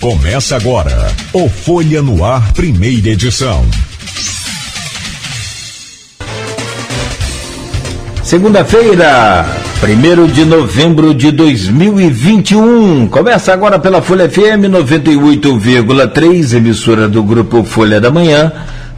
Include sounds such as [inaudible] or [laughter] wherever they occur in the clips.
Começa agora o Folha no Ar, primeira edição. Segunda-feira, 1 de novembro de 2021. Começa agora pela Folha FM 98,3, emissora do grupo Folha da Manhã.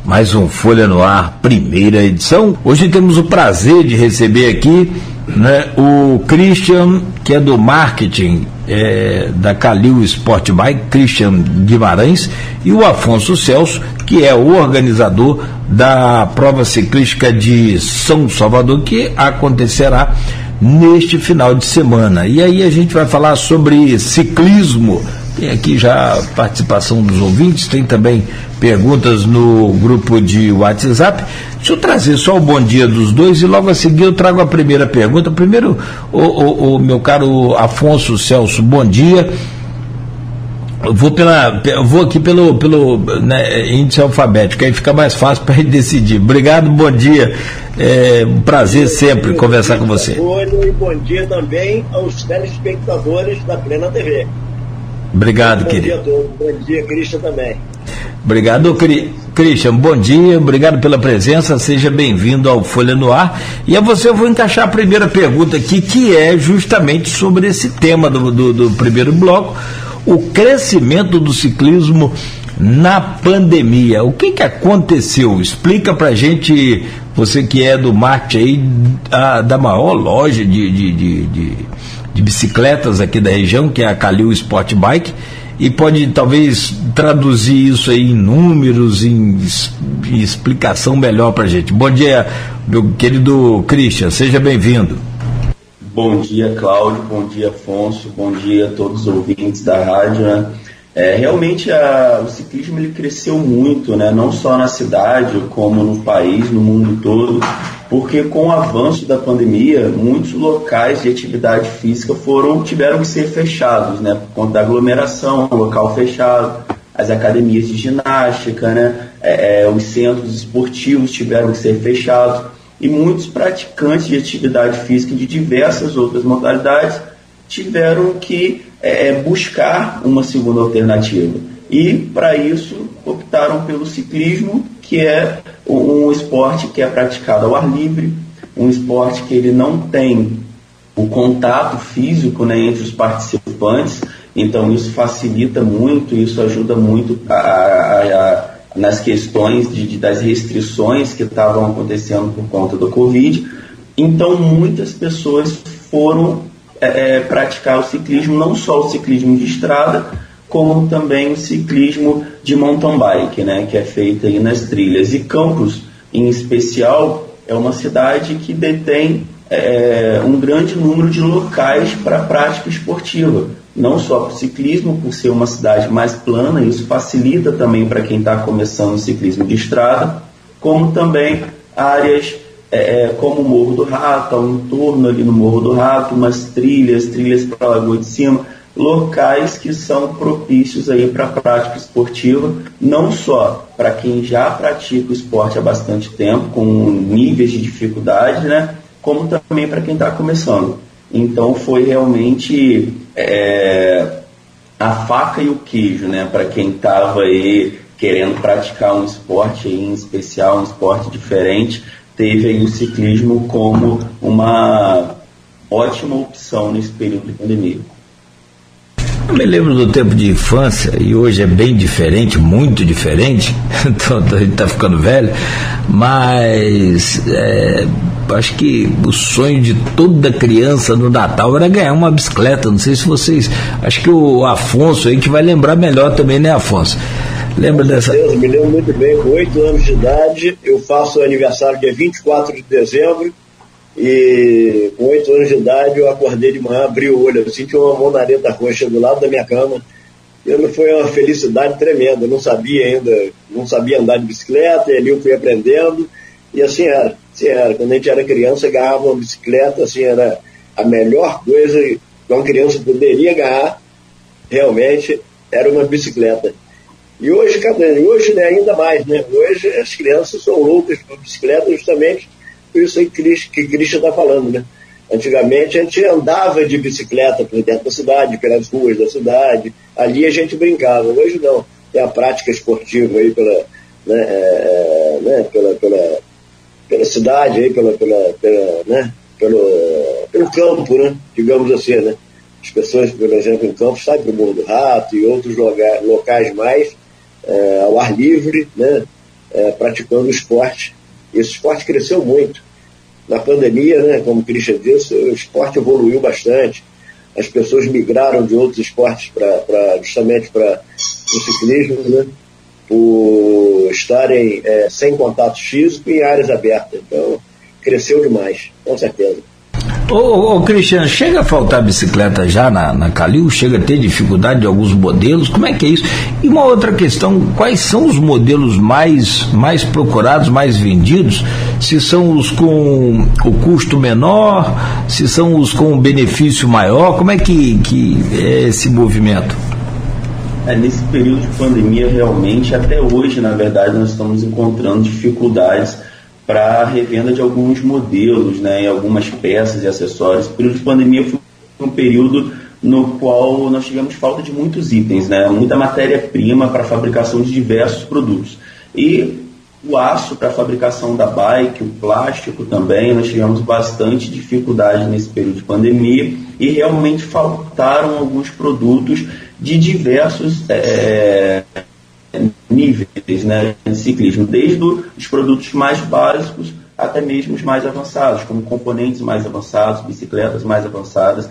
Mais um Folha no Ar, primeira edição. Hoje temos o prazer de receber aqui né, o Christian, que é do marketing é, da Calil Sport Bike, Christian Guimarães, e o Afonso Celso, que é o organizador da prova ciclística de São Salvador, que acontecerá neste final de semana. E aí a gente vai falar sobre ciclismo tem aqui já participação dos ouvintes, tem também perguntas no grupo de WhatsApp. Deixa eu trazer só o bom dia dos dois e logo a seguir eu trago a primeira pergunta. Primeiro, o, o, o meu caro Afonso Celso, bom dia. Eu vou, pela, vou aqui pelo, pelo né, índice alfabético, aí fica mais fácil [laughs] para decidir. Obrigado, bom dia. É um prazer sempre conversar com você. E bom dia também aos telespectadores da Plena TV. Obrigado, bom querido. Dia. Bom dia, Cristian também. Obrigado, Cristian. Bom dia, obrigado pela presença. Seja bem-vindo ao Folha no Ar. E a você eu vou encaixar a primeira pergunta aqui, que é justamente sobre esse tema do, do, do primeiro bloco: o crescimento do ciclismo na pandemia. O que, que aconteceu? Explica pra gente, você que é do marketing aí, a, da maior loja de, de, de, de de bicicletas aqui da região, que é a Calil Sport Bike, e pode talvez traduzir isso aí em números, em, em explicação melhor para a gente. Bom dia, meu querido Christian, seja bem-vindo. Bom dia, Cláudio, bom dia, Afonso, bom dia a todos os ouvintes da rádio. Né? É, realmente a, o ciclismo ele cresceu muito, né? não só na cidade, como no país, no mundo todo porque com o avanço da pandemia, muitos locais de atividade física foram tiveram que ser fechados, né, por conta da aglomeração, local fechado, as academias de ginástica, né, é, é, os centros esportivos tiveram que ser fechados. E muitos praticantes de atividade física de diversas outras modalidades tiveram que é, é buscar uma segunda alternativa. E para isso optaram pelo ciclismo que é um esporte que é praticado ao ar livre, um esporte que ele não tem o contato físico né, entre os participantes, então isso facilita muito, isso ajuda muito a, a, a, nas questões de, de, das restrições que estavam acontecendo por conta do Covid. Então muitas pessoas foram é, é praticar o ciclismo, não só o ciclismo de estrada, como também o ciclismo de mountain bike, né, que é feito aí nas trilhas. E Campos, em especial, é uma cidade que detém é, um grande número de locais para prática esportiva, não só para o ciclismo, por ser uma cidade mais plana, isso facilita também para quem está começando o ciclismo de estrada, como também áreas é, é como o Morro do Rato, ao entorno ali no Morro do Rato, umas trilhas, trilhas para a Lagoa de Cima, locais que são propícios aí para a prática esportiva, não só para quem já pratica o esporte há bastante tempo, com níveis de dificuldade, né, como também para quem está começando. Então foi realmente é, a faca e o queijo, né, para quem estava aí querendo praticar um esporte em especial, um esporte diferente, teve aí o ciclismo como uma ótima opção nesse período de pandemia. Eu me lembro do tempo de infância, e hoje é bem diferente, muito diferente, [laughs] então a gente está ficando velho, mas é, acho que o sonho de toda criança no Natal era ganhar uma bicicleta. Não sei se vocês. Acho que o Afonso aí que vai lembrar melhor também, né, Afonso? Lembra dessa. Deus, me lembro muito bem, com oito anos de idade, eu faço aniversário dia 24 de dezembro e com oito anos de idade eu acordei de manhã, abri o olho, eu senti uma monareta roxa do lado da minha cama. E foi uma felicidade tremenda. Eu não sabia ainda, não sabia andar de bicicleta, e ali eu fui aprendendo. E assim era, assim era. Quando a gente era criança, ganhava uma bicicleta, assim, era a melhor coisa que uma criança poderia ganhar, realmente, era uma bicicleta. E hoje, hoje né, ainda mais, né? Hoje as crianças são loucas por bicicleta justamente isso aí que Cristo está falando, né? Antigamente a gente andava de bicicleta por dentro da cidade, pelas ruas da cidade, ali a gente brincava. Hoje não, tem a prática esportiva aí pela, né, é, é né, pela, pela, pela cidade, aí, pela, pela, pela, né, pelo, pelo campo, né, digamos assim. Né. As pessoas, por exemplo, em campo saem para o Morro do Rato e outros locais mais é, ao ar livre, né, é, praticando esporte. Esse esporte cresceu muito na pandemia, né, como o Christian disse, o esporte evoluiu bastante. As pessoas migraram de outros esportes para justamente para o ciclismo, né, por estarem é, sem contato físico em áreas abertas. Então, cresceu demais, com certeza. Ô, ô, ô, Cristiano, chega a faltar bicicleta já na, na Calil? Chega a ter dificuldade de alguns modelos? Como é que é isso? E uma outra questão, quais são os modelos mais, mais procurados, mais vendidos? Se são os com o custo menor, se são os com benefício maior, como é que, que é esse movimento? É, nesse período de pandemia, realmente, até hoje, na verdade, nós estamos encontrando dificuldades para revenda de alguns modelos, né, e algumas peças e acessórios. O período de pandemia foi um período no qual nós tivemos falta de muitos itens, né, muita matéria-prima para fabricação de diversos produtos. E o aço para fabricação da bike, o plástico também, nós tivemos bastante dificuldade nesse período de pandemia e realmente faltaram alguns produtos de diversos é, níveis né, de ciclismo, desde os produtos mais básicos até mesmo os mais avançados, como componentes mais avançados, bicicletas mais avançadas.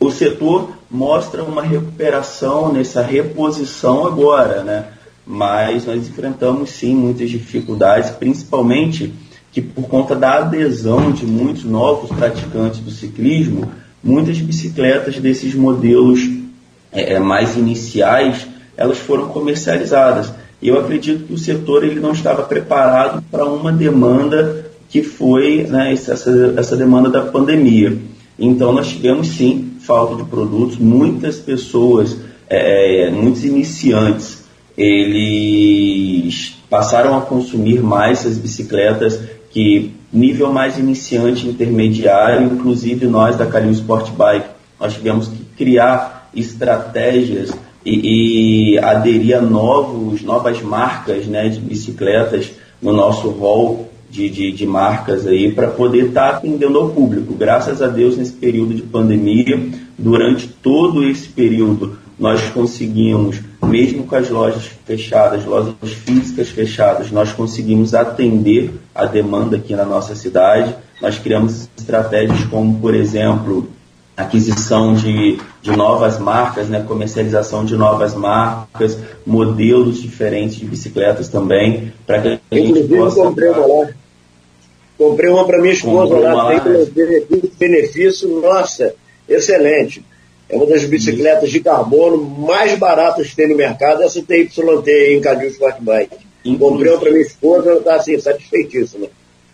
O setor mostra uma recuperação nessa reposição agora, né? mas nós enfrentamos sim muitas dificuldades, principalmente que por conta da adesão de muitos novos praticantes do ciclismo, muitas bicicletas desses modelos é, mais iniciais elas foram comercializadas. E eu acredito que o setor ele não estava preparado para uma demanda que foi né, essa, essa demanda da pandemia. Então nós tivemos sim falta de produtos, muitas pessoas, é, muitos iniciantes, eles passaram a consumir mais essas bicicletas que nível mais iniciante, intermediário, inclusive nós da Calil Sport Bike, nós tivemos que criar estratégias e, e aderir a novos, novas marcas né, de bicicletas no nosso hall de, de, de marcas aí para poder estar tá atendendo ao público. Graças a Deus, nesse período de pandemia, durante todo esse período, nós conseguimos, mesmo com as lojas fechadas, lojas físicas fechadas, nós conseguimos atender a demanda aqui na nossa cidade. Nós criamos estratégias como, por exemplo, aquisição de, de novas marcas, né, comercialização de novas marcas, modelos diferentes de bicicletas também, para que a gente Inclusive, possa... comprei uma lá. Comprei uma para minha esposa lá, tem benefício, benefício, nossa, excelente. É uma das bicicletas de carbono mais baratas que tem no mercado, essa TYT em Cadil Sport Bike. Comprei uma para minha esposa, ela está assim, satisfeitíssima.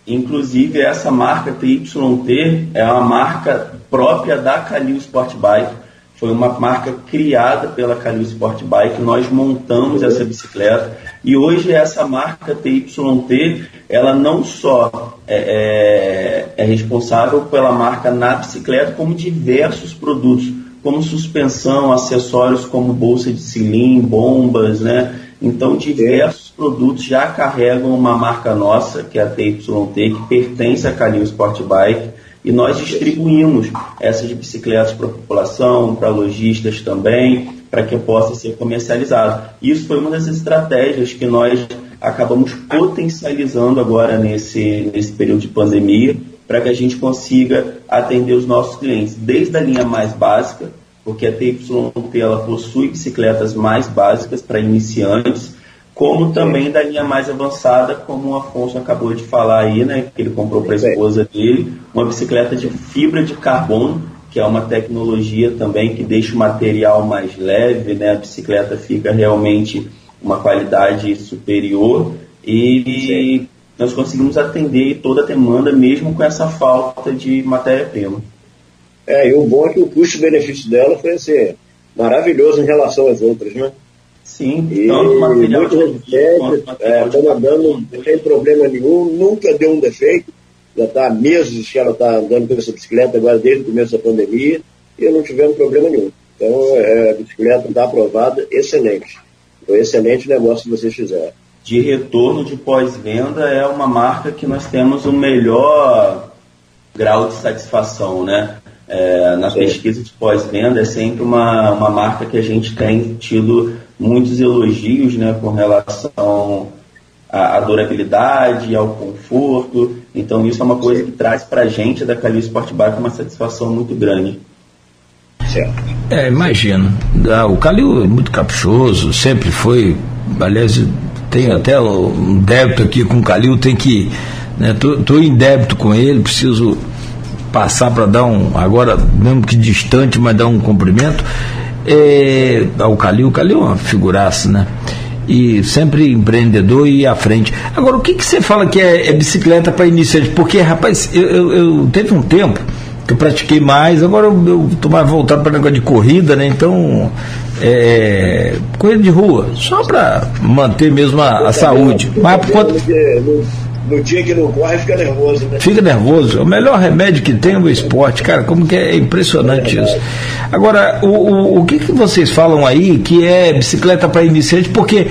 Inclusive, essa marca TYT é uma marca própria da Calil Sport Bike. Foi uma marca criada pela Calil Sport Bike. Nós montamos essa bicicleta e hoje essa marca TYT, ela não só é, é, é responsável pela marca na bicicleta, como diversos produtos, como suspensão, acessórios como bolsa de cilindro, bombas, né? Então, diversos produtos já carregam uma marca nossa, que é a TYT, que pertence à Calil Sport Bike e nós distribuímos essas bicicletas para a população, para lojistas também, para que possa ser comercializado. Isso foi uma das estratégias que nós acabamos potencializando agora nesse, nesse período de pandemia, para que a gente consiga atender os nossos clientes, desde a linha mais básica, porque a TYT ela possui bicicletas mais básicas para iniciantes, como também da linha mais avançada, como o Afonso acabou de falar aí, né, que ele comprou para a esposa dele, uma bicicleta de fibra de carbono, que é uma tecnologia também que deixa o material mais leve, né, a bicicleta fica realmente uma qualidade superior e Sim. nós conseguimos atender toda a demanda mesmo com essa falta de matéria-prima. É, e o bom é que o custo-benefício dela foi assim, maravilhoso em relação às outras, né? Sim, e material muito resistente, é, andando sem problema nenhum, nunca deu um defeito. já está há meses que ela está andando com essa bicicleta, agora desde o começo da pandemia, e não tivemos problema nenhum. Então, é, a bicicleta está aprovada, excelente. Foi excelente negócio que vocês fizeram. De retorno de pós-venda é uma marca que nós temos o melhor grau de satisfação, né? É, na Sim. pesquisa de pós-venda é sempre uma, uma marca que a gente tem tido muitos elogios né, com relação à, à durabilidade, ao conforto. Então isso é uma coisa que traz para a gente da Calil Sport Bike uma satisfação muito grande. Certo. É, imagino. Ah, o Calil é muito caprichoso, sempre foi. Aliás, tenho até um débito aqui com o Calil, tem que. Estou né, em débito com ele, preciso passar para dar um, agora, mesmo que distante, mas dar um cumprimento. É, ao Calil, o Calil é uma figuraça, né? E sempre empreendedor e à frente. Agora, o que, que você fala que é, é bicicleta para iniciante? Porque, rapaz, eu, eu, eu, teve um tempo que eu pratiquei mais, agora eu estou mais voltado para negócio de corrida, né? Então, é, corrida de rua, só para manter mesmo a, a saúde. Mas por conta no dia que não corre, fica nervoso, né? Fica nervoso. O melhor remédio que tem é o esporte, cara. Como que é impressionante é isso. Agora, o, o, o que, que vocês falam aí que é bicicleta para iniciante? Porque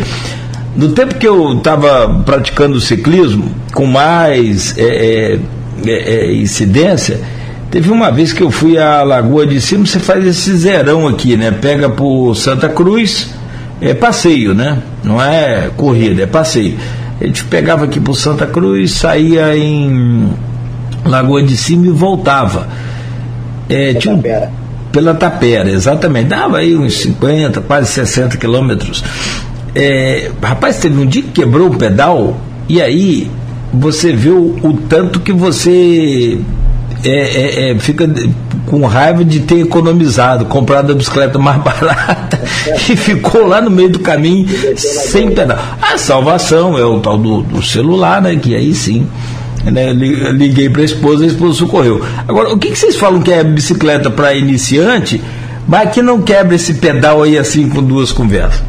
no tempo que eu estava praticando ciclismo, com mais é, é, é, é, incidência, teve uma vez que eu fui à Lagoa de Cima, você faz esse zerão aqui, né? Pega por Santa Cruz, é passeio, né? Não é corrida, é passeio. A gente pegava aqui por Santa Cruz, saía em Lagoa de Cima e voltava. É, tinha um, pela Tapera, exatamente. Dava aí uns 50, quase 60 quilômetros. É, rapaz, teve um dia que quebrou o pedal e aí você viu o tanto que você é, é, é, fica com raiva de ter economizado, comprado a bicicleta mais [laughs] barata e ficou lá no meio do caminho sem pedal. A salvação é o tal do, do celular, né? Que aí sim. Né, liguei para a esposa, a esposa socorreu. Agora, o que, que vocês falam que é bicicleta para iniciante, mas que não quebra esse pedal aí assim com duas conversas?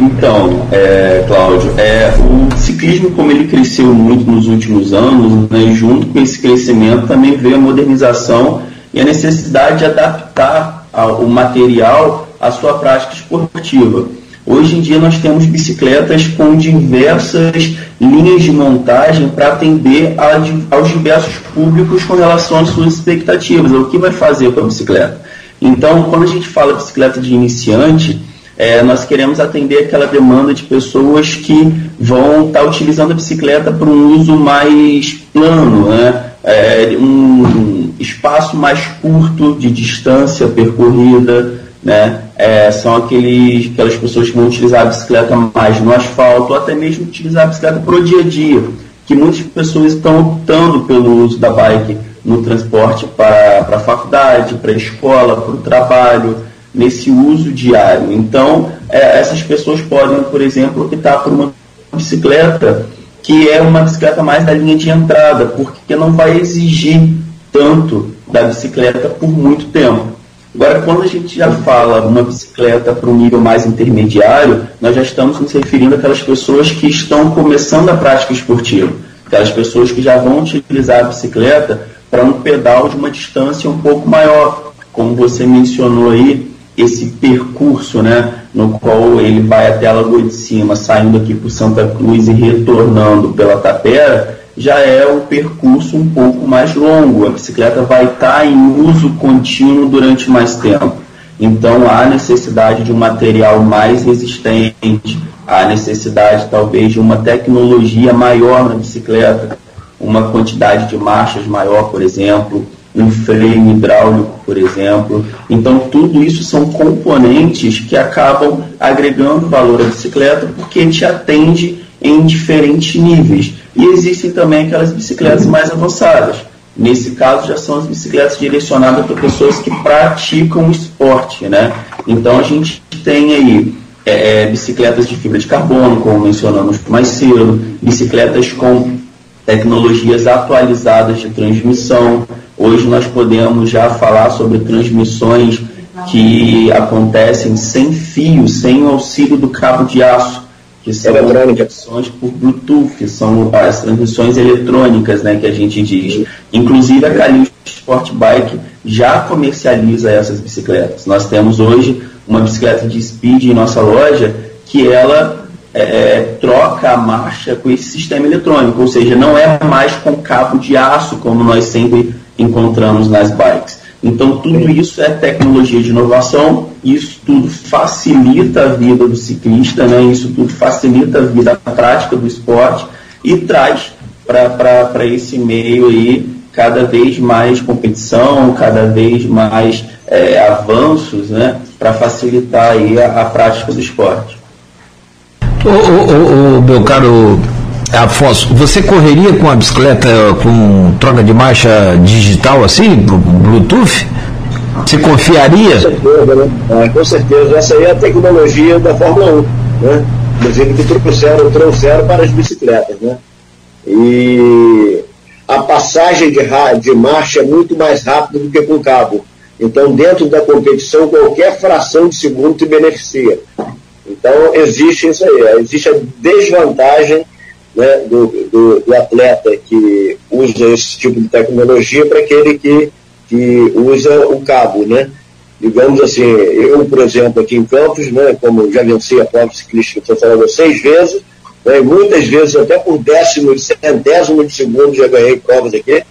Então, é, Cláudio, é, o ciclismo, como ele cresceu muito nos últimos anos, né, junto com esse crescimento também veio a modernização e a necessidade de adaptar o material à sua prática esportiva. Hoje em dia nós temos bicicletas com diversas linhas de montagem para atender a, aos diversos públicos com relação às suas expectativas, o que vai fazer com a bicicleta. Então, quando a gente fala bicicleta de iniciante, é, nós queremos atender aquela demanda de pessoas que vão estar tá utilizando a bicicleta para um uso mais plano, né? É, um espaço mais curto de distância percorrida, né? É, são aqueles, aquelas pessoas que vão utilizar a bicicleta mais no asfalto, ou até mesmo utilizar a bicicleta para o dia a dia, que muitas pessoas estão optando pelo uso da bike no transporte para, para a faculdade, para a escola, para o trabalho, nesse uso diário. Então, é, essas pessoas podem, por exemplo, optar por uma bicicleta que é uma bicicleta mais da linha de entrada, porque não vai exigir tanto da bicicleta por muito tempo. Agora, quando a gente já fala uma bicicleta para um nível mais intermediário, nós já estamos nos referindo àquelas pessoas que estão começando a prática esportiva, aquelas pessoas que já vão utilizar a bicicleta para um pedal de uma distância um pouco maior, como você mencionou aí, esse percurso, né, no qual ele vai até a Lagoa de Cima, saindo aqui por Santa Cruz e retornando pela Tapera, já é um percurso um pouco mais longo. A bicicleta vai estar em uso contínuo durante mais tempo. Então há necessidade de um material mais resistente, há necessidade talvez de uma tecnologia maior na bicicleta, uma quantidade de marchas maior, por exemplo, um freio hidráulico, por exemplo. Então, tudo isso são componentes que acabam agregando valor à bicicleta porque te atende em diferentes níveis. E existem também aquelas bicicletas mais avançadas. Nesse caso, já são as bicicletas direcionadas para pessoas que praticam esporte. Né? Então, a gente tem aí é, é bicicletas de fibra de carbono, como mencionamos mais cedo, bicicletas com tecnologias atualizadas de transmissão, Hoje nós podemos já falar sobre transmissões que acontecem sem fio, sem o auxílio do cabo de aço, que são transmissões por Bluetooth, são as transmissões eletrônicas, né, que a gente diz. Inclusive a Calixto Sport Bike já comercializa essas bicicletas. Nós temos hoje uma bicicleta de speed em nossa loja que ela é, troca a marcha com esse sistema eletrônico, ou seja, não é mais com cabo de aço como nós sempre encontramos nas bikes. Então, tudo isso é tecnologia de inovação, isso tudo facilita a vida do ciclista, né? isso tudo facilita a vida a prática do esporte e traz para esse meio aí cada vez mais competição, cada vez mais é, avanços né? para facilitar aí a, a prática do esporte. Ô, ô, ô, meu caro Afonso, você correria com a bicicleta com troca de marcha digital assim, Bluetooth? Você confiaria? Com certeza, né? É, com certeza. Essa aí é a tecnologia da Fórmula 1, né? Inclusive que trouxeram, trouxeram para as bicicletas, né? E a passagem de, de marcha é muito mais rápida do que com cabo. Então, dentro da competição, qualquer fração de segundo te beneficia. Então, existe isso aí. Existe a desvantagem né, do, do, do, atleta que usa esse tipo de tecnologia para aquele que, que usa o cabo, né? Digamos assim, eu, por exemplo, aqui em Campos, né, como já venci a prova ciclística, estou falando seis vezes, né, muitas vezes até por décimo, centésimo de segundo já ganhei provas aqui,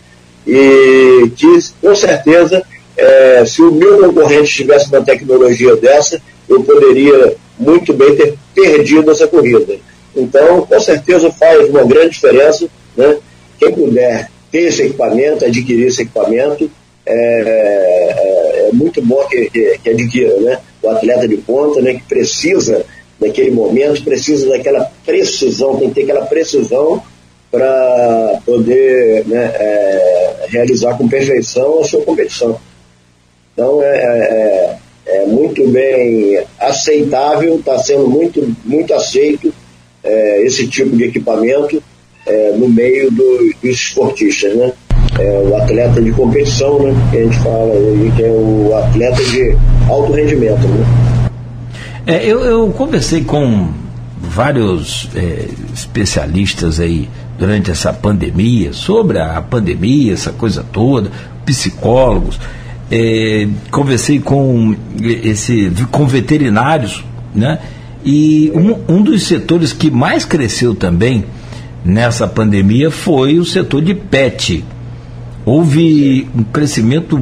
e que com certeza, é, se o meu concorrente tivesse uma tecnologia dessa, eu poderia muito bem ter perdido essa corrida. Então, com certeza faz uma grande diferença, né? Quem puder ter esse equipamento, adquirir esse equipamento, é, é, é muito bom que, que, que, adquira, né? O atleta de ponta, né? Que precisa naquele momento, precisa daquela precisão, tem que ter aquela precisão para poder né, é, realizar com perfeição a sua competição. Então, é, é, muito bem aceitável, está sendo muito, muito aceito é, esse tipo de equipamento é, no meio do, dos esportistas, né? É, o atleta de competição, né? Que a gente fala que é o atleta de alto rendimento, né? É, eu, eu conversei com vários é, especialistas aí durante essa pandemia, sobre a pandemia, essa coisa toda, psicólogos. É, conversei com esse com veterinários, né? E um, um dos setores que mais cresceu também nessa pandemia foi o setor de PET. Houve um crescimento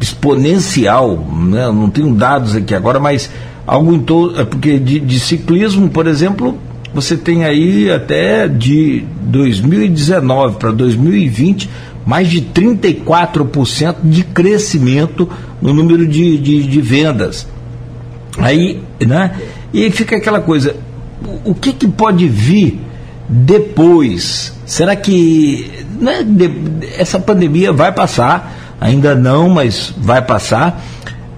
exponencial, né? não tenho dados aqui agora, mas algo em todo. É porque de, de ciclismo, por exemplo, você tem aí até de 2019 para 2020 mais de 34% de crescimento no número de, de, de vendas. Aí, né? E fica aquela coisa, o que, que pode vir depois? Será que né, essa pandemia vai passar? Ainda não, mas vai passar.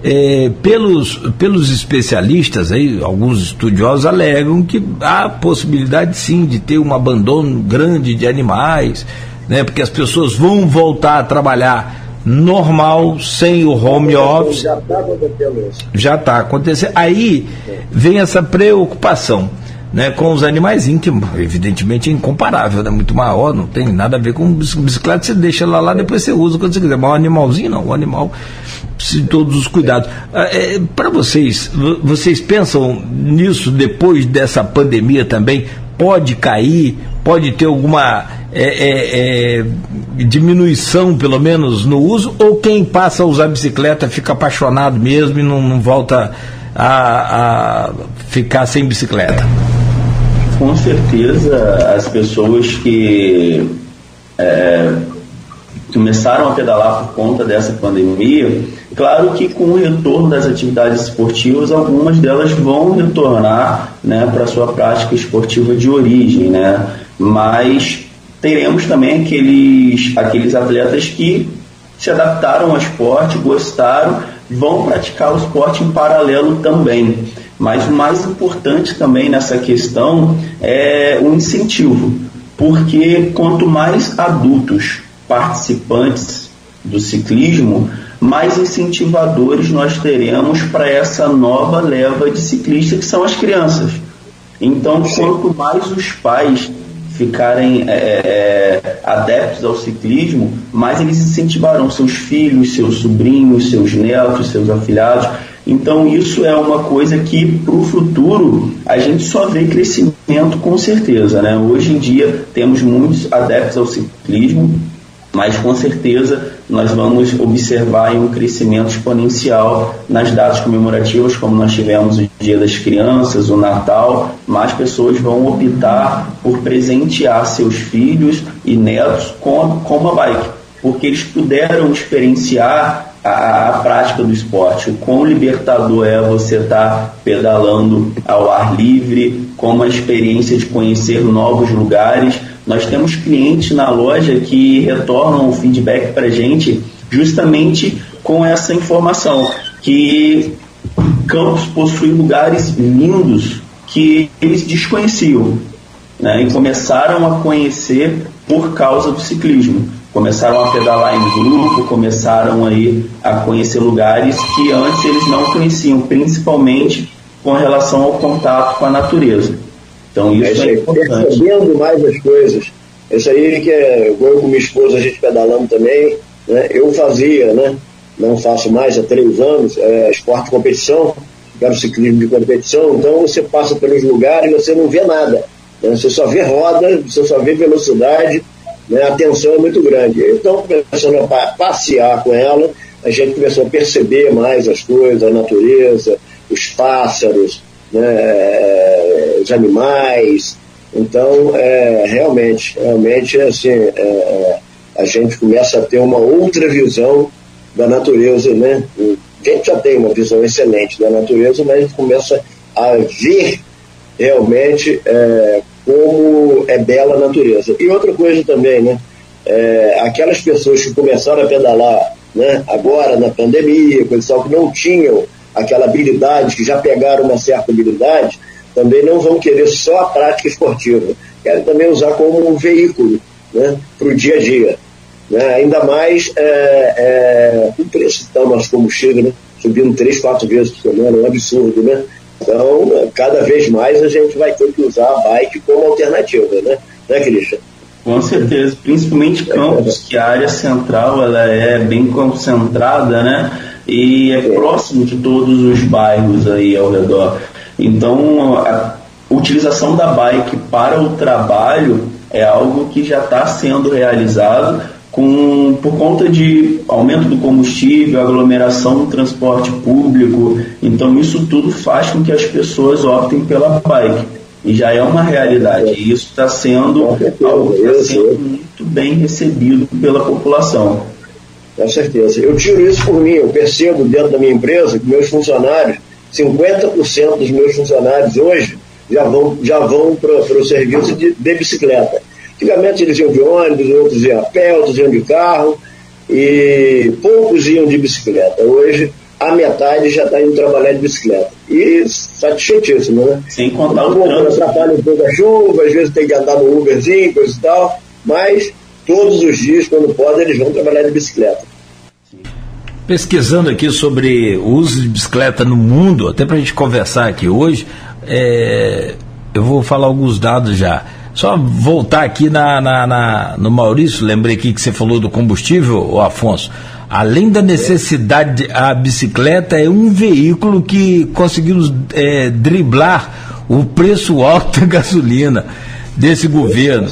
É, pelos, pelos especialistas, aí, alguns estudiosos alegam que há possibilidade sim de ter um abandono grande de animais, né, porque as pessoas vão voltar a trabalhar normal, sem o home office. Já está acontecendo isso. Já está acontecendo. Aí vem essa preocupação. Né, com os animais íntimos, evidentemente é incomparável, né, muito maior, não tem nada a ver com bicicleta, você deixa lá lá, depois você usa quando você quiser, mas o animalzinho não, o animal precisa de todos os cuidados. Ah, é, Para vocês, vocês pensam nisso depois dessa pandemia também? Pode cair, pode ter alguma é, é, é, diminuição, pelo menos, no uso, ou quem passa a usar bicicleta fica apaixonado mesmo e não, não volta a, a ficar sem bicicleta? Com certeza, as pessoas que é, começaram a pedalar por conta dessa pandemia, claro que com o retorno das atividades esportivas, algumas delas vão retornar né, para a sua prática esportiva de origem, né? mas teremos também aqueles, aqueles atletas que se adaptaram ao esporte, gostaram, vão praticar o esporte em paralelo também. Mas o mais importante também nessa questão é o incentivo, porque quanto mais adultos participantes do ciclismo, mais incentivadores nós teremos para essa nova leva de ciclistas que são as crianças. Então, quanto mais os pais ficarem é, é, adeptos ao ciclismo, mais eles incentivarão seus filhos, seus sobrinhos, seus netos, seus afilhados. Então, isso é uma coisa que, para o futuro, a gente só vê crescimento com certeza. Né? Hoje em dia, temos muitos adeptos ao ciclismo, mas com certeza nós vamos observar um crescimento exponencial nas datas comemorativas, como nós tivemos o Dia das Crianças, o Natal, mais pessoas vão optar por presentear seus filhos e netos com, com uma bike, porque eles puderam experienciar a, a, prática do esporte, o quão libertador é você estar tá pedalando ao ar livre, como a experiência de conhecer novos lugares nós temos clientes na loja que retornam o feedback para a gente justamente com essa informação, que Campos possui lugares lindos que eles desconheciam né, e começaram a conhecer por causa do ciclismo. Começaram a pedalar em grupo, começaram aí a conhecer lugares que antes eles não conheciam, principalmente com relação ao contato com a natureza. Então isso é, é importante. Percebendo mais as coisas. Isso aí que é, igual eu com minha esposa, a gente pedalando também, né? eu fazia, né? não faço mais há três anos, é, esporte de competição, quero ciclismo de competição, então você passa pelos lugares e você não vê nada. Né? Você só vê roda, você só vê velocidade, né? a tensão é muito grande. Então, começando a passear com ela, a gente começou a perceber mais as coisas, a natureza, os pássaros, né, os animais. Então, é, realmente, realmente, assim, é, é, a gente começa a ter uma outra visão da natureza, né? A gente já tem uma visão excelente da natureza, mas a gente começa a ver realmente é, como é bela a natureza. E outra coisa também, né? É, aquelas pessoas que começaram a pedalar né, agora na pandemia, pessoal que não tinham aquela habilidade, que já pegaram uma certa habilidade, também não vão querer só a prática esportiva, querem também usar como um veículo né, para o dia a dia. Né? Ainda mais é, é, o preço está o nosso combustível, né? subindo três, quatro vezes por semana, é um absurdo, né? Então, cada vez mais a gente vai ter que usar a bike como alternativa, né? Né, Christian? Com certeza, principalmente Campos, que a área central ela é bem concentrada, né? E é próximo de todos os bairros aí ao redor. Então, a utilização da bike para o trabalho é algo que já está sendo realizado com, por conta de aumento do combustível, aglomeração no transporte público. Então, isso tudo faz com que as pessoas optem pela bike. E já é uma realidade. E isso está sendo algo está sendo muito bem recebido pela população. Com certeza. Eu tiro isso por mim, eu percebo dentro da minha empresa que meus funcionários, 50% dos meus funcionários hoje já vão, já vão para o serviço de, de, bicicleta. Antigamente eles iam de ônibus, outros iam a pé, outros iam de carro, e poucos iam de bicicleta. Hoje a metade já está indo trabalhar de bicicleta. E satisfeitíssimo, né? Sem contar o trânsito. Atrapalha um pouco a chuva, às vezes tem que andar no Uberzinho, coisa e tal, mas todos os dias, quando podem, eles vão trabalhar de bicicleta. Pesquisando aqui sobre o uso de bicicleta no mundo, até para a gente conversar aqui hoje, é, eu vou falar alguns dados já. Só voltar aqui na, na, na, no Maurício, lembrei aqui que você falou do combustível, o Afonso. Além da necessidade, a bicicleta é um veículo que conseguimos é, driblar o preço alto da [laughs] gasolina desse governo.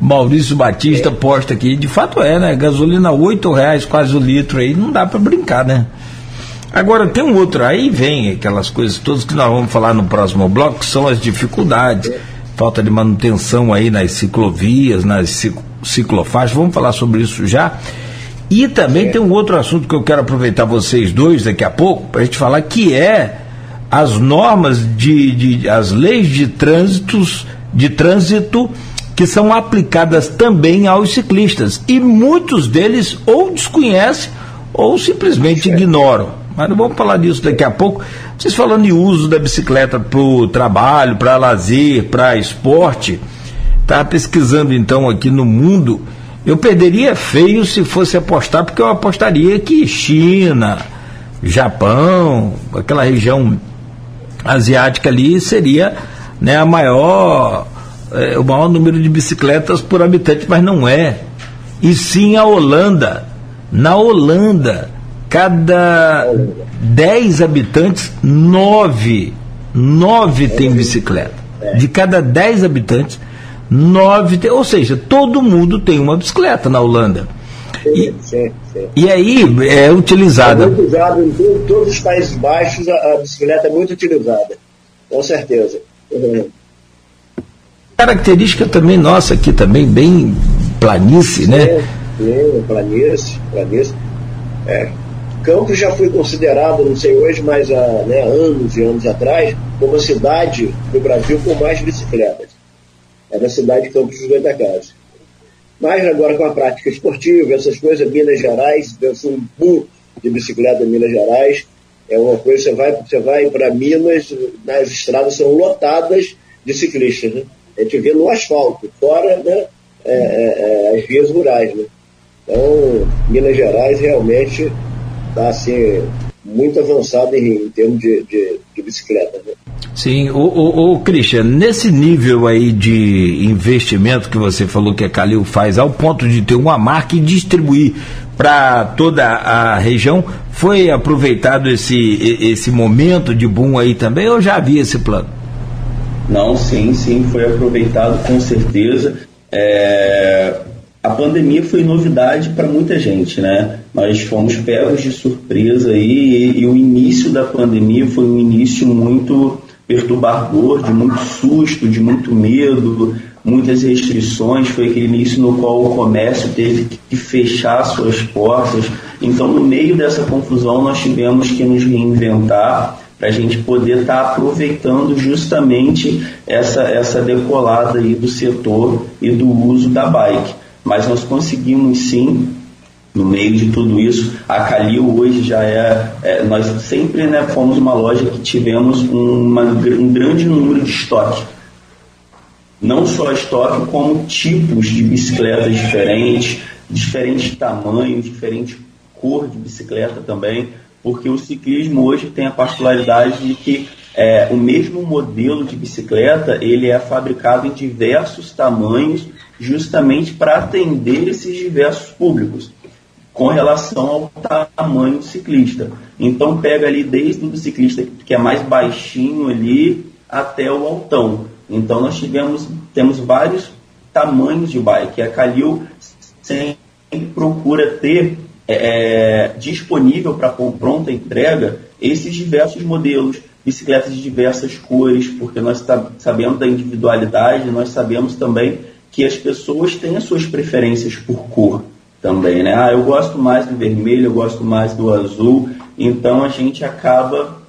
Maurício Batista posta aqui, de fato é, né? Gasolina oito reais quase o litro aí, não dá para brincar, né? Agora tem um outro, aí vem aquelas coisas todas que nós vamos falar no próximo bloco, que são as dificuldades, falta de manutenção aí nas ciclovias, nas ciclofaixas, vamos falar sobre isso já. E também tem um outro assunto que eu quero aproveitar vocês dois daqui a pouco, para a gente falar, que é as normas de, de as leis de trânsitos de trânsito que são aplicadas também aos ciclistas. E muitos deles ou desconhecem ou simplesmente ignoram. Mas não vamos falar disso daqui a pouco. Vocês falando em uso da bicicleta para o trabalho, para lazer, para esporte. Estava pesquisando então aqui no mundo. Eu perderia feio se fosse apostar, porque eu apostaria que China, Japão, aquela região asiática ali seria né, a maior, é, o maior número de bicicletas por habitante, mas não é. E sim a Holanda. Na Holanda, cada 10 habitantes, 9, 9 tem bicicleta. De cada 10 habitantes, 9 tem, ou seja, todo mundo tem uma bicicleta na Holanda. E, sim, sim. e aí é utilizada. É muito em todos os Países Baixos, a, a bicicleta é muito utilizada, com certeza. Característica também nossa aqui também, bem planície, né? Sim, planície, planície. É. Campos já foi considerado, não sei hoje, mas há né, anos e anos atrás, como a cidade do Brasil com mais bicicletas. Era a cidade de Campos dos Goitacazes. Mas agora com a prática esportiva, essas coisas, Minas Gerais, deu um boom de bicicleta em Minas Gerais. É uma coisa, você vai, você vai para Minas, nas estradas são lotadas de ciclistas. Né? A gente vê no asfalto, fora né, é, é, é as vias rurais. Né? Então, Minas Gerais realmente está assim, muito avançado em, em termos de, de, de bicicleta. Né? Sim, o, o, o Christian, nesse nível aí de investimento que você falou que a Calil faz, ao ponto de ter uma marca e distribuir para toda a região, foi aproveitado esse, esse momento de boom aí também ou já havia esse plano? Não, sim, sim, foi aproveitado com certeza. É, a pandemia foi novidade para muita gente, né? Nós fomos pegos de surpresa aí e, e, o início da pandemia foi um início muito perturbador, de muito susto, de muito medo, muitas restrições. Foi aquele início no qual o comércio teve que fechar suas portas. Então, no meio dessa confusão, nós tivemos que nos reinventar para a gente poder estar tá aproveitando justamente essa, essa decolada aí do setor e do uso da bike. Mas nós conseguimos sim no meio de tudo isso. A Calil hoje já é, é, nós sempre né, fomos uma loja que tivemos uma, um grande número de estoque. Não só estoque, como tipos de bicicletas diferentes, diferentes tamanhos, diferentes cor de bicicleta também, porque o ciclismo hoje tem a particularidade de que é, o mesmo modelo de bicicleta ele é fabricado em diversos tamanhos justamente para atender esses diversos públicos com relação ao tamanho do ciclista. Então pega ali desde o ciclista que é mais baixinho ali até o altão. Então nós tivemos temos vários tamanhos de bike. A Calil sempre procura ter é, é disponível para pronta entrega esses diversos modelos, bicicletas de diversas cores, porque nós sabemos da individualidade, nós sabemos também que as pessoas têm as suas preferências por cor também, né? Ah, eu gosto mais do vermelho, eu gosto mais do azul, então a gente acaba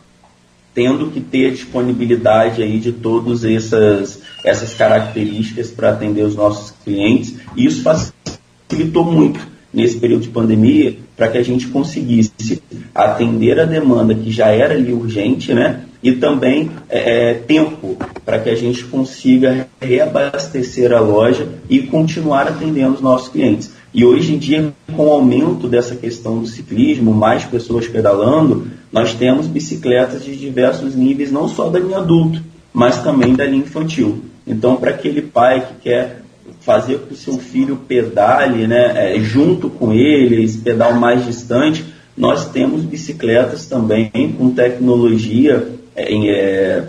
tendo que ter disponibilidade aí de todas essas, essas características para atender os nossos clientes, e isso facilitou muito nesse período de pandemia para que a gente conseguisse atender a demanda que já era ali urgente, né? E também é, é tempo para que a gente consiga reabastecer a loja e continuar atendendo os nossos clientes. E hoje em dia, com o aumento dessa questão do ciclismo, mais pessoas pedalando, nós temos bicicletas de diversos níveis, não só da linha adulto, mas também da linha infantil. Então, para aquele pai que quer fazer com que o seu filho pedale né, é, junto com ele, esse pedal mais distante, nós temos bicicletas também com tecnologia é, é,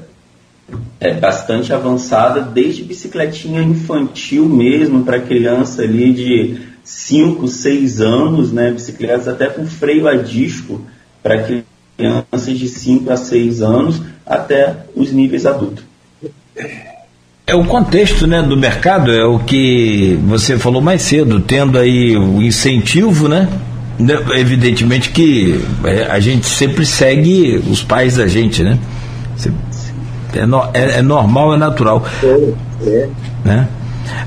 é, bastante avançada, desde bicicletinha infantil mesmo, para criança ali de 5, 6 anos, né, bicicletas até com freio a disco para crianças de 5 a 6 anos até os níveis adultos. É o contexto né, do mercado, é o que você falou mais cedo, tendo aí o incentivo, né? evidentemente que é, a gente sempre segue os pais da gente, né? É, no, é, é normal, é natural. É, é. Né?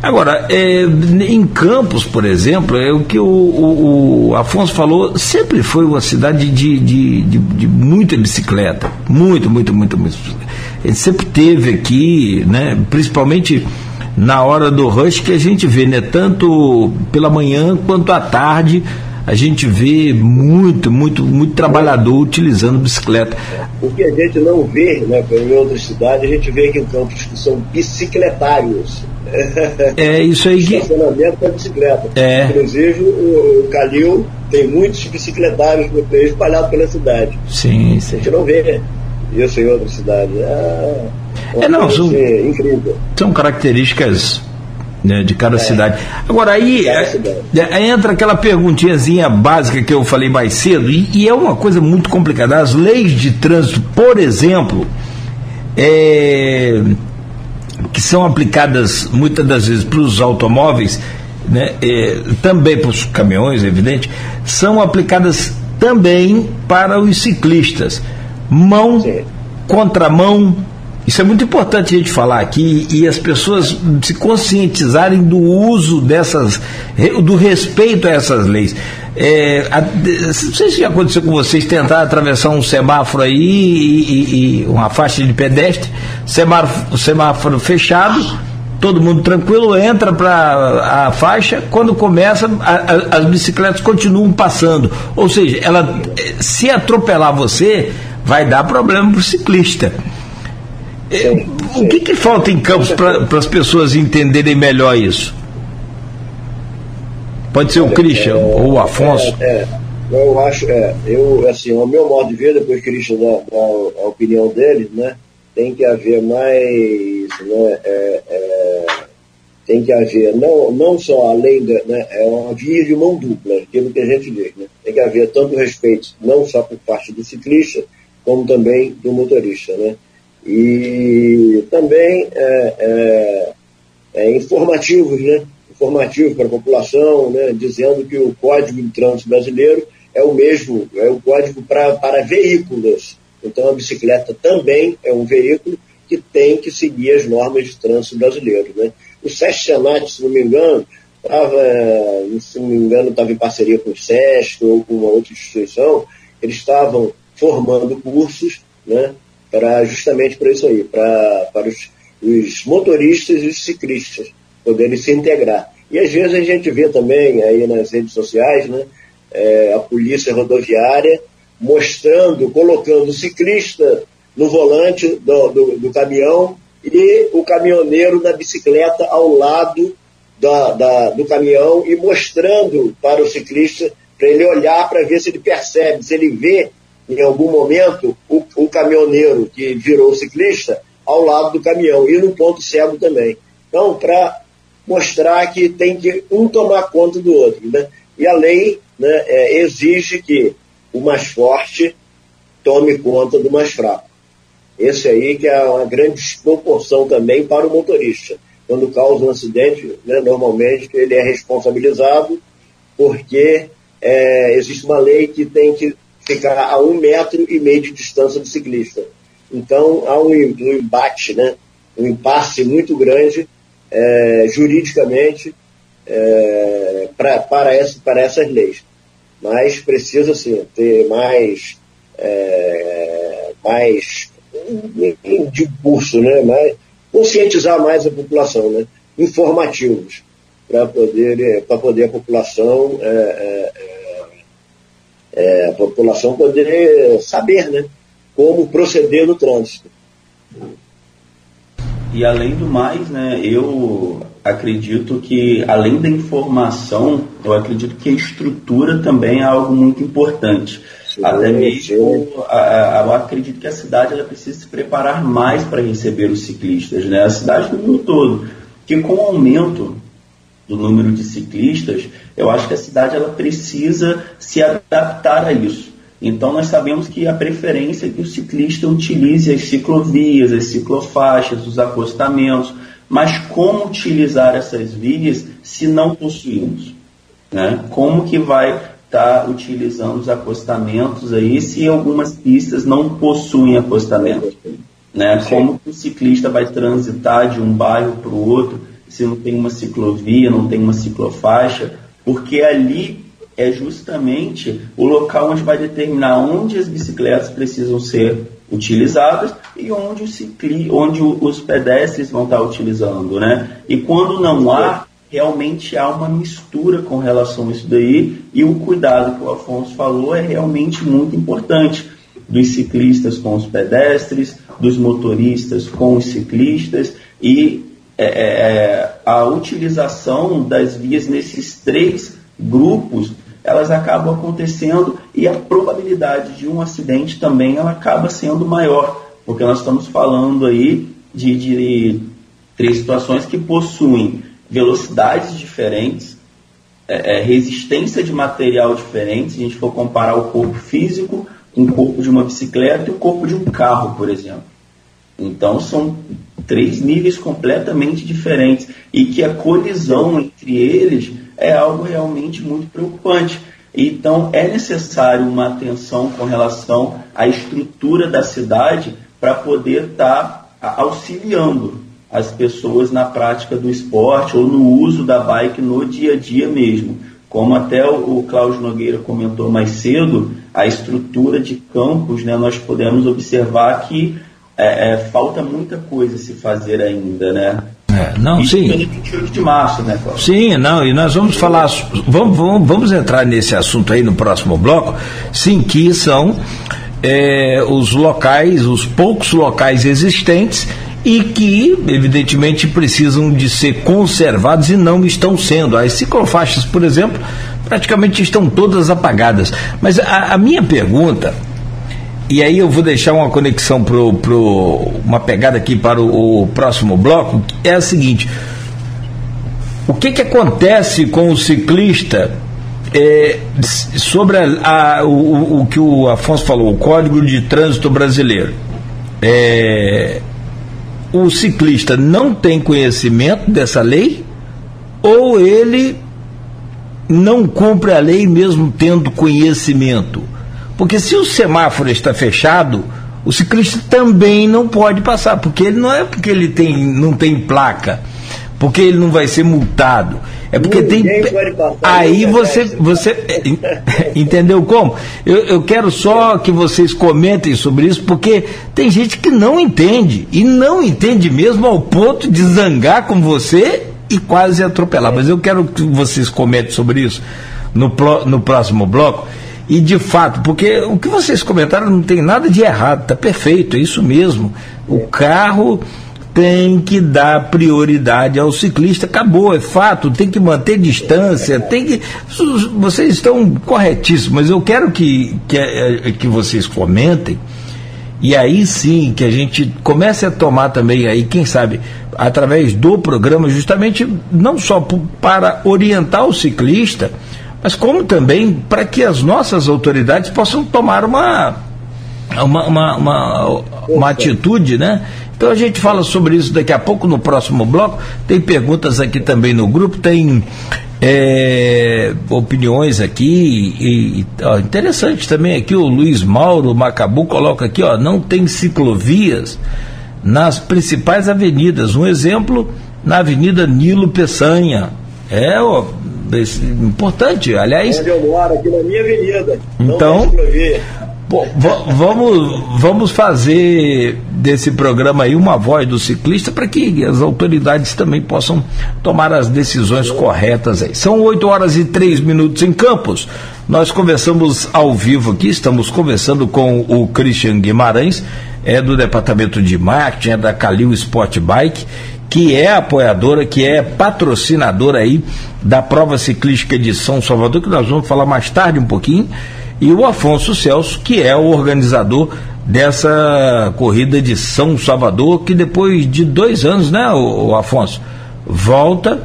Agora, é, em Campos, por exemplo, é o que o, o, o Afonso falou, sempre foi uma cidade de, de, de, de muita bicicleta. Muito, muito, muito, muito. Ele sempre teve aqui, né, principalmente na hora do rush que a gente vê, né, tanto pela manhã quanto à tarde, a gente vê muito, muito, muito trabalhador utilizando bicicleta. O que a gente não vê, né, em outras cidades, a gente vê aqui em Campos que são bicicletários. É isso aí que. Estacionamento para bicicleta. É. Inclusive, o, o Calil tem muitos bicicletários espalhados pela cidade. Sim, sim. A gente não vê isso em outras cidades. É, é não, são, assim, incrível. São características né, de cada é. cidade. Agora, aí é, é, entra aquela perguntinhazinha básica que eu falei mais cedo, e, e, é uma coisa muito complicada. As leis de trânsito, por exemplo, é, que são aplicadas muitas das vezes para os automóveis, né, é, também para os caminhões, é evidente, são aplicadas também para os ciclistas. Mão, Sim. contramão, isso é muito importante a gente falar aqui e as pessoas se conscientizarem do uso dessas, do respeito a essas leis. É, a, não sei se já aconteceu com vocês tentar atravessar um semáforo aí e, e, e uma faixa de pedestre, semáforo, semáforo fechado, todo mundo tranquilo, entra para a faixa, quando começa, a, a, as bicicletas continuam passando. Ou seja, ela se atropelar você, vai dar problema para o ciclista. Sim, o que, que falta em Campos para as pessoas entenderem melhor isso? Pode ser o Christian é, ou o Afonso. É, é, eu acho, é, eu, assim, o meu modo de ver, depois que o Christian dá, dá a opinião dele, né, tem que haver mais, né, é, é, tem que haver, não, não só além da, né, é uma via de mão dupla, aquilo que a gente diz, né, tem que haver tanto respeito, não só por parte do ciclista, como também do motorista, né, e também é, é, é informativos, né? Informativo para a população, né? dizendo que o Código de Trânsito Brasileiro é o mesmo, é o código pra, para veículos. Então a bicicleta também é um veículo que tem que seguir as normas de trânsito brasileiro. Né? O SESC Senat, se não me engano, estava, se não me engano, estava em parceria com o SESC ou com uma outra instituição, eles estavam formando cursos né, para justamente para isso aí, para, para os, os motoristas e os ciclistas poderem se integrar. E às vezes a gente vê também aí nas redes sociais, né, é, a polícia rodoviária mostrando, colocando o ciclista no volante do, do, do, caminhão e o caminhoneiro na bicicleta ao lado da, da, do caminhão e mostrando para o ciclista, para ele olhar para ver se ele percebe, se ele vê em algum momento, o, caminhoneiro que virou ciclista ao lado do caminhão e no ponto cego também. Então, para mostrar que tem que um tomar conta do outro. Né? E a lei né, é, exige que o mais forte tome conta do mais fraco. Esse aí que é uma grande desproporção também para o motorista. Quando causa um acidente, né, normalmente ele é responsabilizado porque é, existe uma lei que tem que ficar a um metro e meio de distância do ciclista. Então há um, um embate, né? um impasse muito grande é, juridicamente é, pra, para, essa, para essas leis. Mas precisa sim ter mais, é, mais de curso, né? mais, conscientizar mais a população, né? informativos, para poder, poder a população é, é, a população poder saber né, como proceder no trânsito. E além do mais, né, eu acredito que além da informação, eu acredito que a estrutura também é algo muito importante. Sim, Até mesmo, eu acredito que a cidade ela precisa se preparar mais para receber os ciclistas, né? A cidade do mundo todo, que com o aumento do número de ciclistas, eu acho que a cidade ela precisa se adaptar a isso. Então nós sabemos que a preferência é que o ciclista utilize as ciclovias, as ciclofaixas, os acostamentos, mas como utilizar essas vias se não possuímos? Né? Como que vai estar tá utilizando os acostamentos aí se algumas pistas não possuem acostamento? Né? Como que o ciclista vai transitar de um bairro para o outro se não tem uma ciclovia, não tem uma ciclofaixa, porque ali é justamente o local onde vai determinar onde as bicicletas precisam ser utilizadas e onde, o cicli, onde os pedestres vão estar utilizando, né? E quando não há realmente há uma mistura com relação a isso daí e o cuidado que o Afonso falou é realmente muito importante dos ciclistas com os pedestres, dos motoristas com os ciclistas e é, é, é a utilização das vias nesses três grupos elas acabam acontecendo e a probabilidade de um acidente também ela acaba sendo maior, porque nós estamos falando aí de, de três situações que possuem velocidades diferentes, é, é, resistência de material diferente, se a gente for comparar o corpo físico com o corpo de uma bicicleta e o corpo de um carro, por exemplo. Então são três níveis completamente diferentes e que a colisão entre eles é algo realmente muito preocupante. Então é necessário uma atenção com relação à estrutura da cidade para poder estar tá auxiliando as pessoas na prática do esporte ou no uso da bike no dia a dia mesmo. Como até o, Cláudio Nogueira comentou mais cedo, a estrutura de campos, né, nós podemos observar que é, é, falta muita coisa se fazer ainda, né? É, não, Isso sim. 28 de março, né, Cláudio? Sim, não, e nós vamos falar, vamos, vamos, vamos entrar nesse assunto aí no próximo bloco, sim, que são é, os locais, os poucos locais existentes e que, evidentemente, precisam de ser conservados e não estão sendo. As ciclofaixas, por exemplo, praticamente estão todas apagadas. Mas a, a minha pergunta, e aí eu vou deixar uma conexão para pro, uma pegada aqui para o, o, próximo bloco, é a seguinte. O que, que acontece com o ciclista é, sobre a, a, o, o, que o Afonso falou, o Código de Trânsito Brasileiro? É, o ciclista não tem conhecimento dessa lei ou ele não cumpre a lei mesmo tendo conhecimento? Porque se o semáforo está fechado, o ciclista também não pode passar, porque ele não é porque ele tem, não tem placa, porque ele não vai ser multado. É porque Ninguém tem. Aí você, você [laughs] entendeu como? Eu, eu quero só que vocês comentem sobre isso, porque tem gente que não entende, e não entende mesmo ao ponto de zangar com você e quase atropelar. Mas eu quero que vocês comentem sobre isso no, no próximo bloco. E de fato, porque o que vocês comentaram não tem nada de errado, está perfeito, é isso mesmo. O carro tem que dar prioridade ao ciclista, acabou, é fato, tem que manter distância, tem que. Vocês estão corretíssimos, mas eu quero que, que, é, que vocês comentem, e aí sim que a gente comece a tomar também aí, quem sabe, através do programa, justamente não só para orientar o ciclista, mas como também para que as nossas autoridades possam tomar uma, uma, uma, uma, uma atitude, né? Então a gente fala sobre isso daqui a pouco no próximo bloco. Tem perguntas aqui também no grupo, tem é, opiniões aqui e, e ó, interessante também aqui o Luiz Mauro Macabu coloca aqui, ó, não tem ciclovias nas principais avenidas. Um exemplo na Avenida Nilo Peçanha. É, ó, importante, aliás. Onde eu moro, aqui na minha avenida. Então, Bom, vamos, vamos fazer desse programa aí uma voz do ciclista para que as autoridades também possam tomar as decisões corretas aí. São 8 horas e 3 minutos em Campos. Nós conversamos ao vivo aqui, estamos conversando com o Christian Guimarães, é do departamento de marketing, é da Calil Sport Bike, que é apoiadora, que é patrocinadora aí da prova ciclística de São Salvador, que nós vamos falar mais tarde um pouquinho e o Afonso Celso, que é o organizador dessa corrida de São Salvador, que depois de dois anos, né, o, o Afonso, volta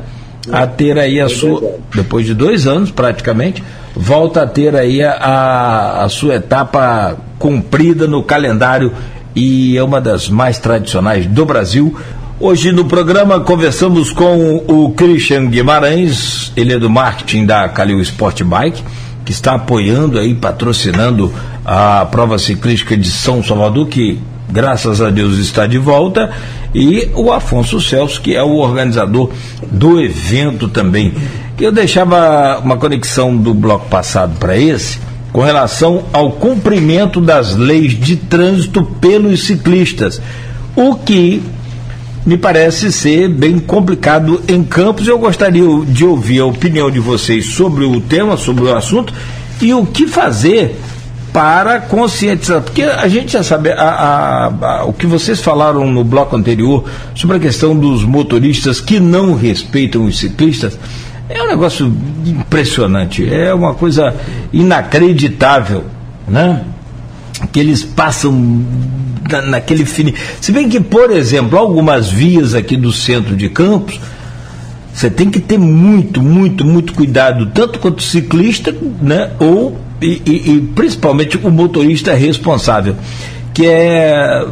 a ter aí a sua, depois de dois anos praticamente, volta a ter aí a, a sua etapa cumprida no calendário e é uma das mais tradicionais do Brasil. Hoje no programa conversamos com o Christian Guimarães, ele é do marketing da Calil Sport Bike que está apoiando aí, patrocinando a prova ciclística de São Salvador, que graças a Deus está de volta, e o Afonso Celso, que é o organizador do evento também. Eu deixava uma conexão do bloco passado para esse, com relação ao cumprimento das leis de trânsito pelos ciclistas, o que me parece ser bem complicado em Campos. Eu gostaria de ouvir a opinião de vocês sobre o tema, sobre o assunto e o que fazer para conscientizar, porque a gente já sabe a, a, a, o que vocês falaram no bloco anterior sobre a questão dos motoristas que não respeitam os ciclistas. É um negócio impressionante, é uma coisa inacreditável, né? Que eles passam na, naquele fini. Se bem que, por exemplo, algumas vias aqui do centro de Campos, você tem que ter muito, muito, muito cuidado, tanto quanto ciclista, né? Ou e, e, e principalmente o motorista responsável, que é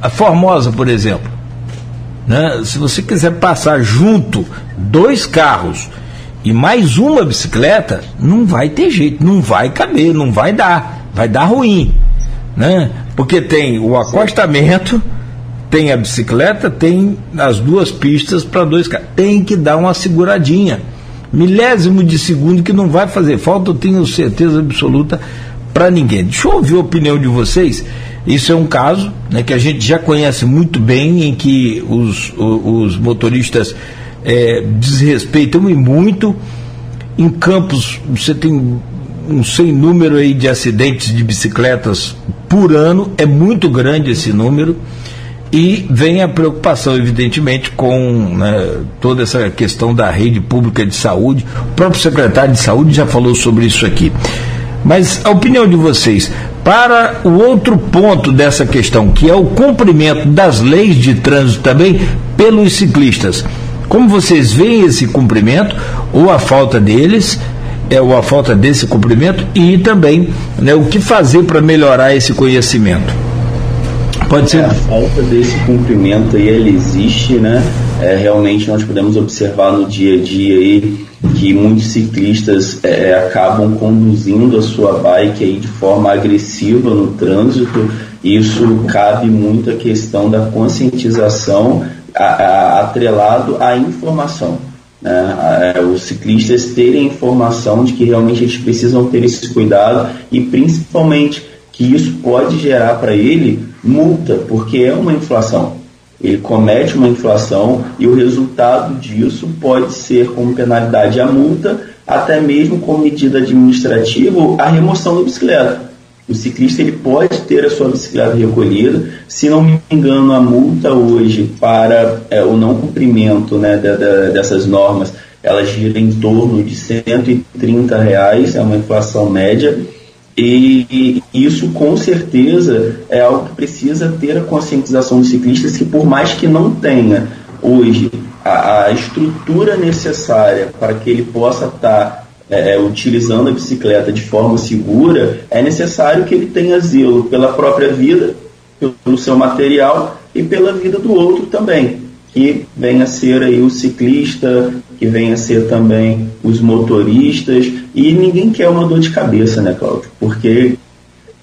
a Formosa, por exemplo. Né? Se você quiser passar junto dois carros e mais uma bicicleta, não vai ter jeito, não vai caber, não vai dar, vai dar ruim. Né? Porque tem o acostamento, tem a bicicleta, tem as duas pistas para dois carros. Tem que dar uma seguradinha. Milésimo de segundo que não vai fazer falta, eu tenho certeza absoluta para ninguém. Deixa eu ouvir a opinião de vocês. Isso é um caso né, que a gente já conhece muito bem, em que os, os, motoristas é, desrespeitam e muito. Em Campos, você tem um sem número aí de acidentes de bicicletas por ano, é muito grande esse número. E vem a preocupação, evidentemente, com né, toda essa questão da rede pública de saúde. O próprio secretário de saúde já falou sobre isso aqui. Mas a opinião de vocês, para o outro ponto dessa questão, que é o cumprimento das leis de trânsito também pelos ciclistas. Como vocês veem esse cumprimento, ou a falta deles, é, ou a falta desse cumprimento, e também né, o que fazer para melhorar esse conhecimento? Pode ser. É, a falta desse cumprimento aí, ele existe, né? É, realmente nós podemos observar no dia a dia aí que muitos ciclistas é, acabam conduzindo a sua bike aí de forma agressiva no trânsito. Isso cabe muito a questão da conscientização a, a, atrelado à informação. Né? É, os ciclistas terem informação de que realmente eles precisam ter esse cuidado e principalmente que isso pode gerar para ele multa, porque é uma inflação. Ele comete uma inflação e o resultado disso pode ser como penalidade a multa, até mesmo como medida administrativa a remoção da bicicleta. O ciclista ele pode ter a sua bicicleta recolhida. Se não me engano, a multa hoje para é, o não cumprimento né, de, de, dessas normas, ela gira em torno de 130 reais, é uma inflação média e isso com certeza é algo que precisa ter a conscientização dos ciclistas que por mais que não tenha hoje a, a estrutura necessária para que ele possa estar tá, é, é, utilizando a bicicleta de forma segura, é necessário que ele tenha zelo pela própria vida, pelo seu material e pela vida do outro também que venha a ser aí o ciclista, que venha a ser também os motoristas, e ninguém quer uma dor de cabeça, né, Cláudio? Porque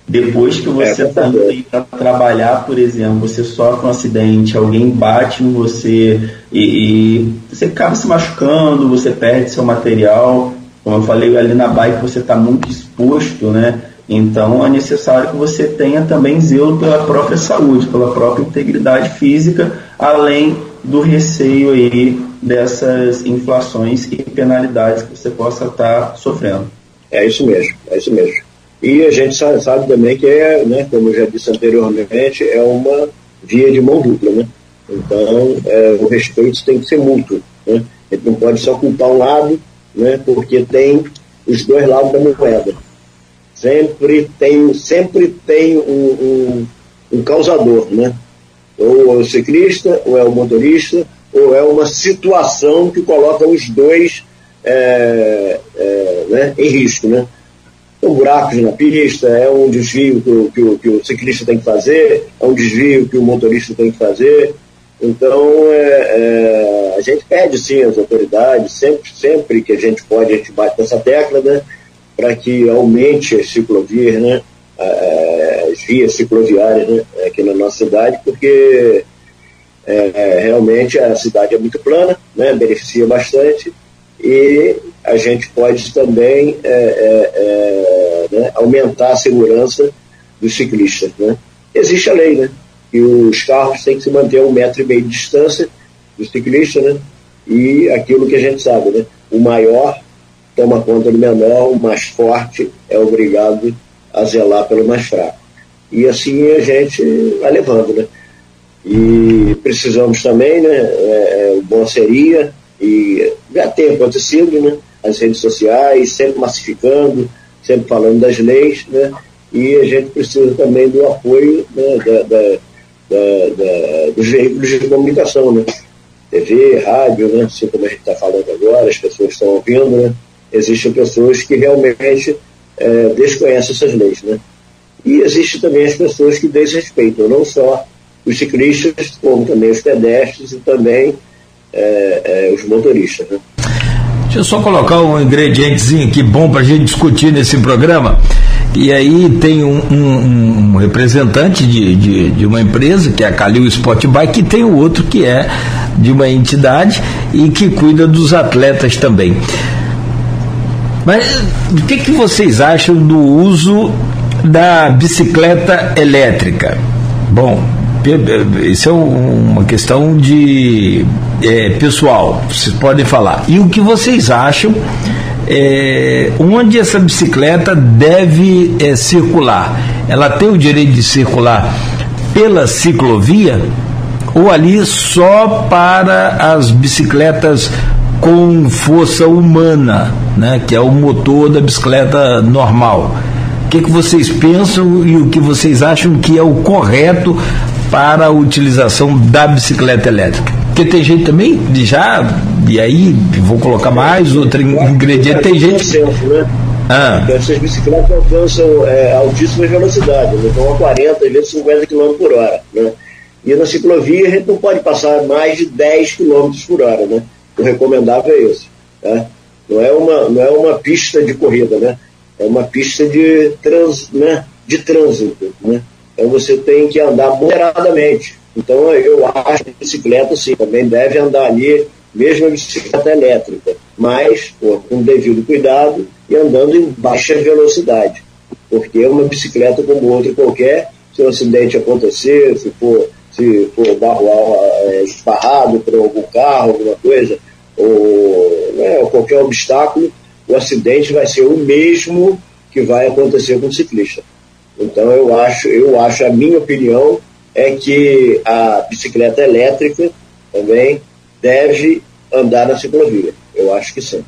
depois que você está é, aí para trabalhar, por exemplo, você sofre um acidente, alguém bate em você e, e, você acaba se machucando, você perde seu material. Como eu falei ali na bike, você está muito exposto, né? Então é necessário que você tenha também zelo pela própria saúde, pela própria integridade física, além do receio aí dessas inflações e penalidades que você possa estar sofrendo. É isso mesmo, é isso mesmo. E a gente sabe, sabe também que é, né, como eu já disse anteriormente, é uma via de mão dupla, né? Então, é, o respeito tem que ser mútuo, né? A gente não pode só culpar um lado, né? Porque tem os dois lados da moeda. Sempre tem, sempre tem um, um, um causador, né? Ou é o ciclista, ou é o motorista, ou é uma situação que coloca os dois é, é, né, em risco. Né? São buracos na pista, é um desvio que que, o, que o, ciclista tem que fazer, é um desvio que o motorista tem que fazer. Então, é, é a gente pede sim às autoridades, sempre, sempre que a gente pode, a gente bate nessa tecla, né, para que aumente as ciclovias, né, as vias cicloviárias né, aqui na nossa cidade, porque é, é, realmente a cidade é muito plana, né, beneficia bastante, e a gente pode também é, é, é, né, aumentar a segurança dos ciclistas. Né? Existe a lei, né? Que os carros têm que se manter a um metro e meio de distância do ciclista, né? E aquilo que a gente sabe, né? O maior toma conta do menor, o mais forte é obrigado a zelar pelo mais fraco. E assim a gente vai levando, né? E precisamos também, né? É, é bom seria, e já tem acontecido, né? As redes sociais, sempre massificando, sempre falando das leis, né? E a gente precisa também do apoio né, da, da, da, dos veículos de comunicação, né? TV, rádio, né? Assim como a gente está falando agora, as pessoas estão ouvindo, né? Existem pessoas que realmente é, desconhecem essas leis, né? E existe também as pessoas que desrespeitam, não só os ciclistas, como também os pedestres e também é, é, os motoristas. Né? Deixa eu só colocar um ingredientezinho aqui bom para a gente discutir nesse programa. E aí tem um, um, um representante de, de, de, uma empresa, que é a Calil Sport Bike, e tem o outro que é de uma entidade e que cuida dos atletas também. Mas o que, que vocês acham do uso da bicicleta elétrica? Bom, isso é uma questão de é, pessoal, vocês podem falar. E o que vocês acham? É, onde essa bicicleta deve é, circular? Ela tem o direito de circular pela ciclovia ou ali só para as bicicletas com força humana, né, que é o motor da bicicleta normal? O que, que vocês pensam e o que vocês acham que é o correto para a utilização da bicicleta elétrica. Porque tem gente também, já, e aí vou colocar mais outro ingrediente, tem gente. Né? Ah. Essas bicicletas alcançam é, altíssimas velocidades, né? então a 40, às vezes 50 km por hora. Né? E na ciclovia a gente não pode passar mais de 10 km por hora. Né? O recomendável é esse. Tá? Não, é uma, não é uma pista de corrida, né? é uma pista de, trans, né? de trânsito. Né? Então você tem que andar moderadamente. Então eu acho que a bicicleta sim, também deve andar ali, mesmo a bicicleta elétrica, mas pô, com devido cuidado e andando em baixa velocidade. Porque uma bicicleta como outra qualquer, se um acidente acontecer, se for, se for barro é, esbarrado por algum carro, alguma coisa, ou, né, ou qualquer obstáculo, o acidente vai ser o mesmo que vai acontecer com o ciclista. Então eu acho, eu acho, a minha opinião é que a bicicleta elétrica também deve andar na ciclovia. Eu acho que sim.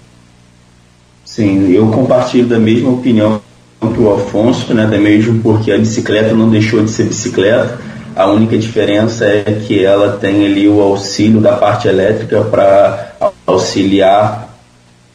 Sim, eu compartilho da mesma opinião que o Afonso, né, da mesmo porque a bicicleta não deixou de ser bicicleta. A única diferença é que ela tem ali o auxílio da parte elétrica para auxiliar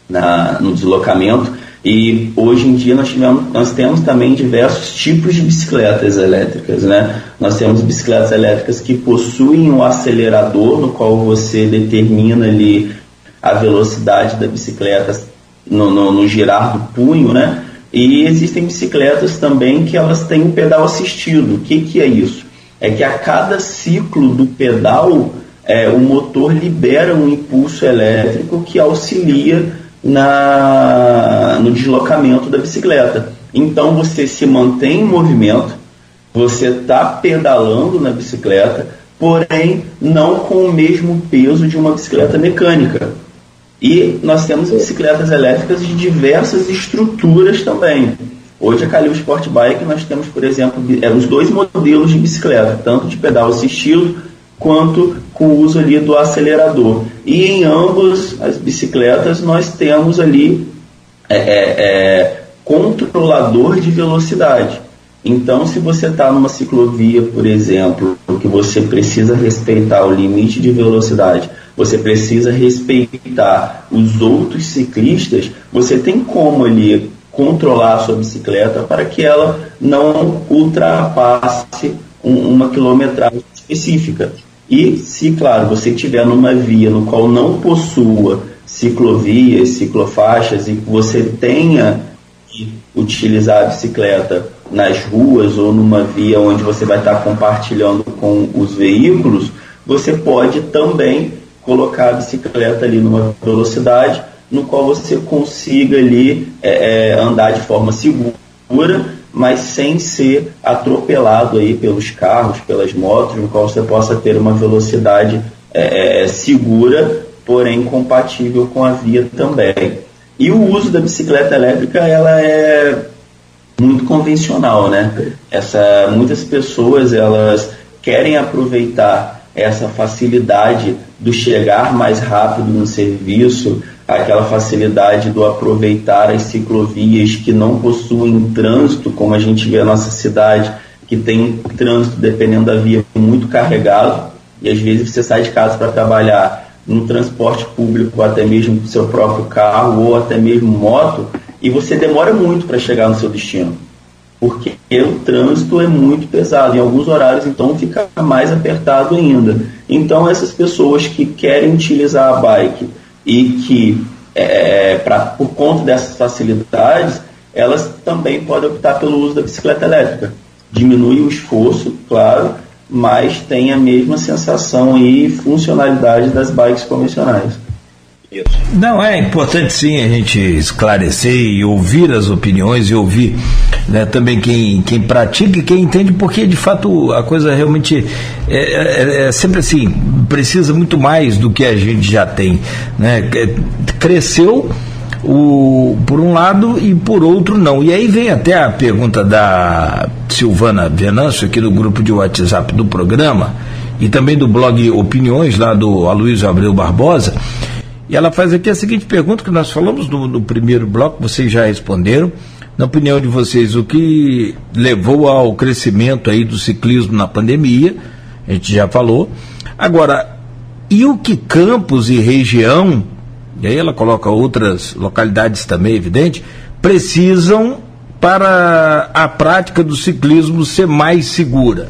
na, no deslocamento e hoje em dia nós, tivemos, nós temos também diversos tipos de bicicletas elétricas. Né? Nós temos bicicletas elétricas que possuem um acelerador no qual você determina ali a velocidade da bicicleta no, no, no girar do punho, né? E existem bicicletas também que elas têm um pedal assistido. O que, que é isso? É que a cada ciclo do pedal, é, o motor libera um impulso elétrico que auxilia na, no deslocamento da bicicleta. Então você se mantém em movimento, você está pedalando na bicicleta, porém não com o mesmo peso de uma bicicleta mecânica. E nós temos bicicletas elétricas de diversas estruturas também. Hoje a Calil Sport Bike nós temos, por exemplo, é, os dois modelos de bicicleta, tanto de pedal assistido quanto com o uso ali do acelerador. E em ambas as bicicletas nós temos ali é, é, é, controlador de velocidade. Então, se você está numa ciclovia, por exemplo, que você precisa respeitar o limite de velocidade, você precisa respeitar os outros ciclistas, você tem como ali controlar a sua bicicleta para que ela não ultrapasse um, uma quilometragem específica. E se, claro, você estiver numa via no qual não possua ciclovias, ciclofaixas e você tenha que utilizar a bicicleta nas ruas ou numa via onde você vai estar compartilhando com os veículos, você pode também colocar a bicicleta ali numa velocidade no qual você consiga ali é, andar de forma segura mas sem ser atropelado aí pelos carros, pelas motos, no qual você possa ter uma velocidade é, é, segura, porém compatível com a via também. E o uso da bicicleta elétrica ela é muito convencional, né? Essa, muitas pessoas elas querem aproveitar essa facilidade do chegar mais rápido no serviço, aquela facilidade do aproveitar as ciclovias que não possuem trânsito, como a gente vê na nossa cidade, que tem trânsito dependendo da via muito carregado, e às vezes você sai de casa para trabalhar no transporte público, até mesmo com seu próprio carro ou até mesmo moto, e você demora muito para chegar no seu destino, porque o trânsito é muito pesado. Em alguns horários, então, fica mais apertado ainda. Então, essas pessoas que querem utilizar a bike e que, é, pra, por conta dessas facilidades, elas também podem optar pelo uso da bicicleta elétrica. Diminui o esforço, claro, mas tem a mesma sensação e funcionalidade das bikes convencionais. Não, é importante sim a gente esclarecer e ouvir as opiniões e ouvir né, também quem, quem pratica e quem entende, porque de fato a coisa realmente é, é, é, sempre assim, precisa muito mais do que a gente já tem. Né? Cresceu o, por um lado e por outro não. E aí vem até a pergunta da Silvana Venâncio, aqui do grupo de WhatsApp do programa, e também do blog Opiniões, lá do Aloysio Abreu Barbosa. E ela faz aqui a seguinte pergunta que nós falamos no, no primeiro bloco, vocês já responderam. Na opinião de vocês, o que levou ao crescimento aí do ciclismo na pandemia? A gente já falou. Agora, e o que campos e região e aí ela coloca outras localidades também, evidente, precisam para a prática do ciclismo ser mais segura.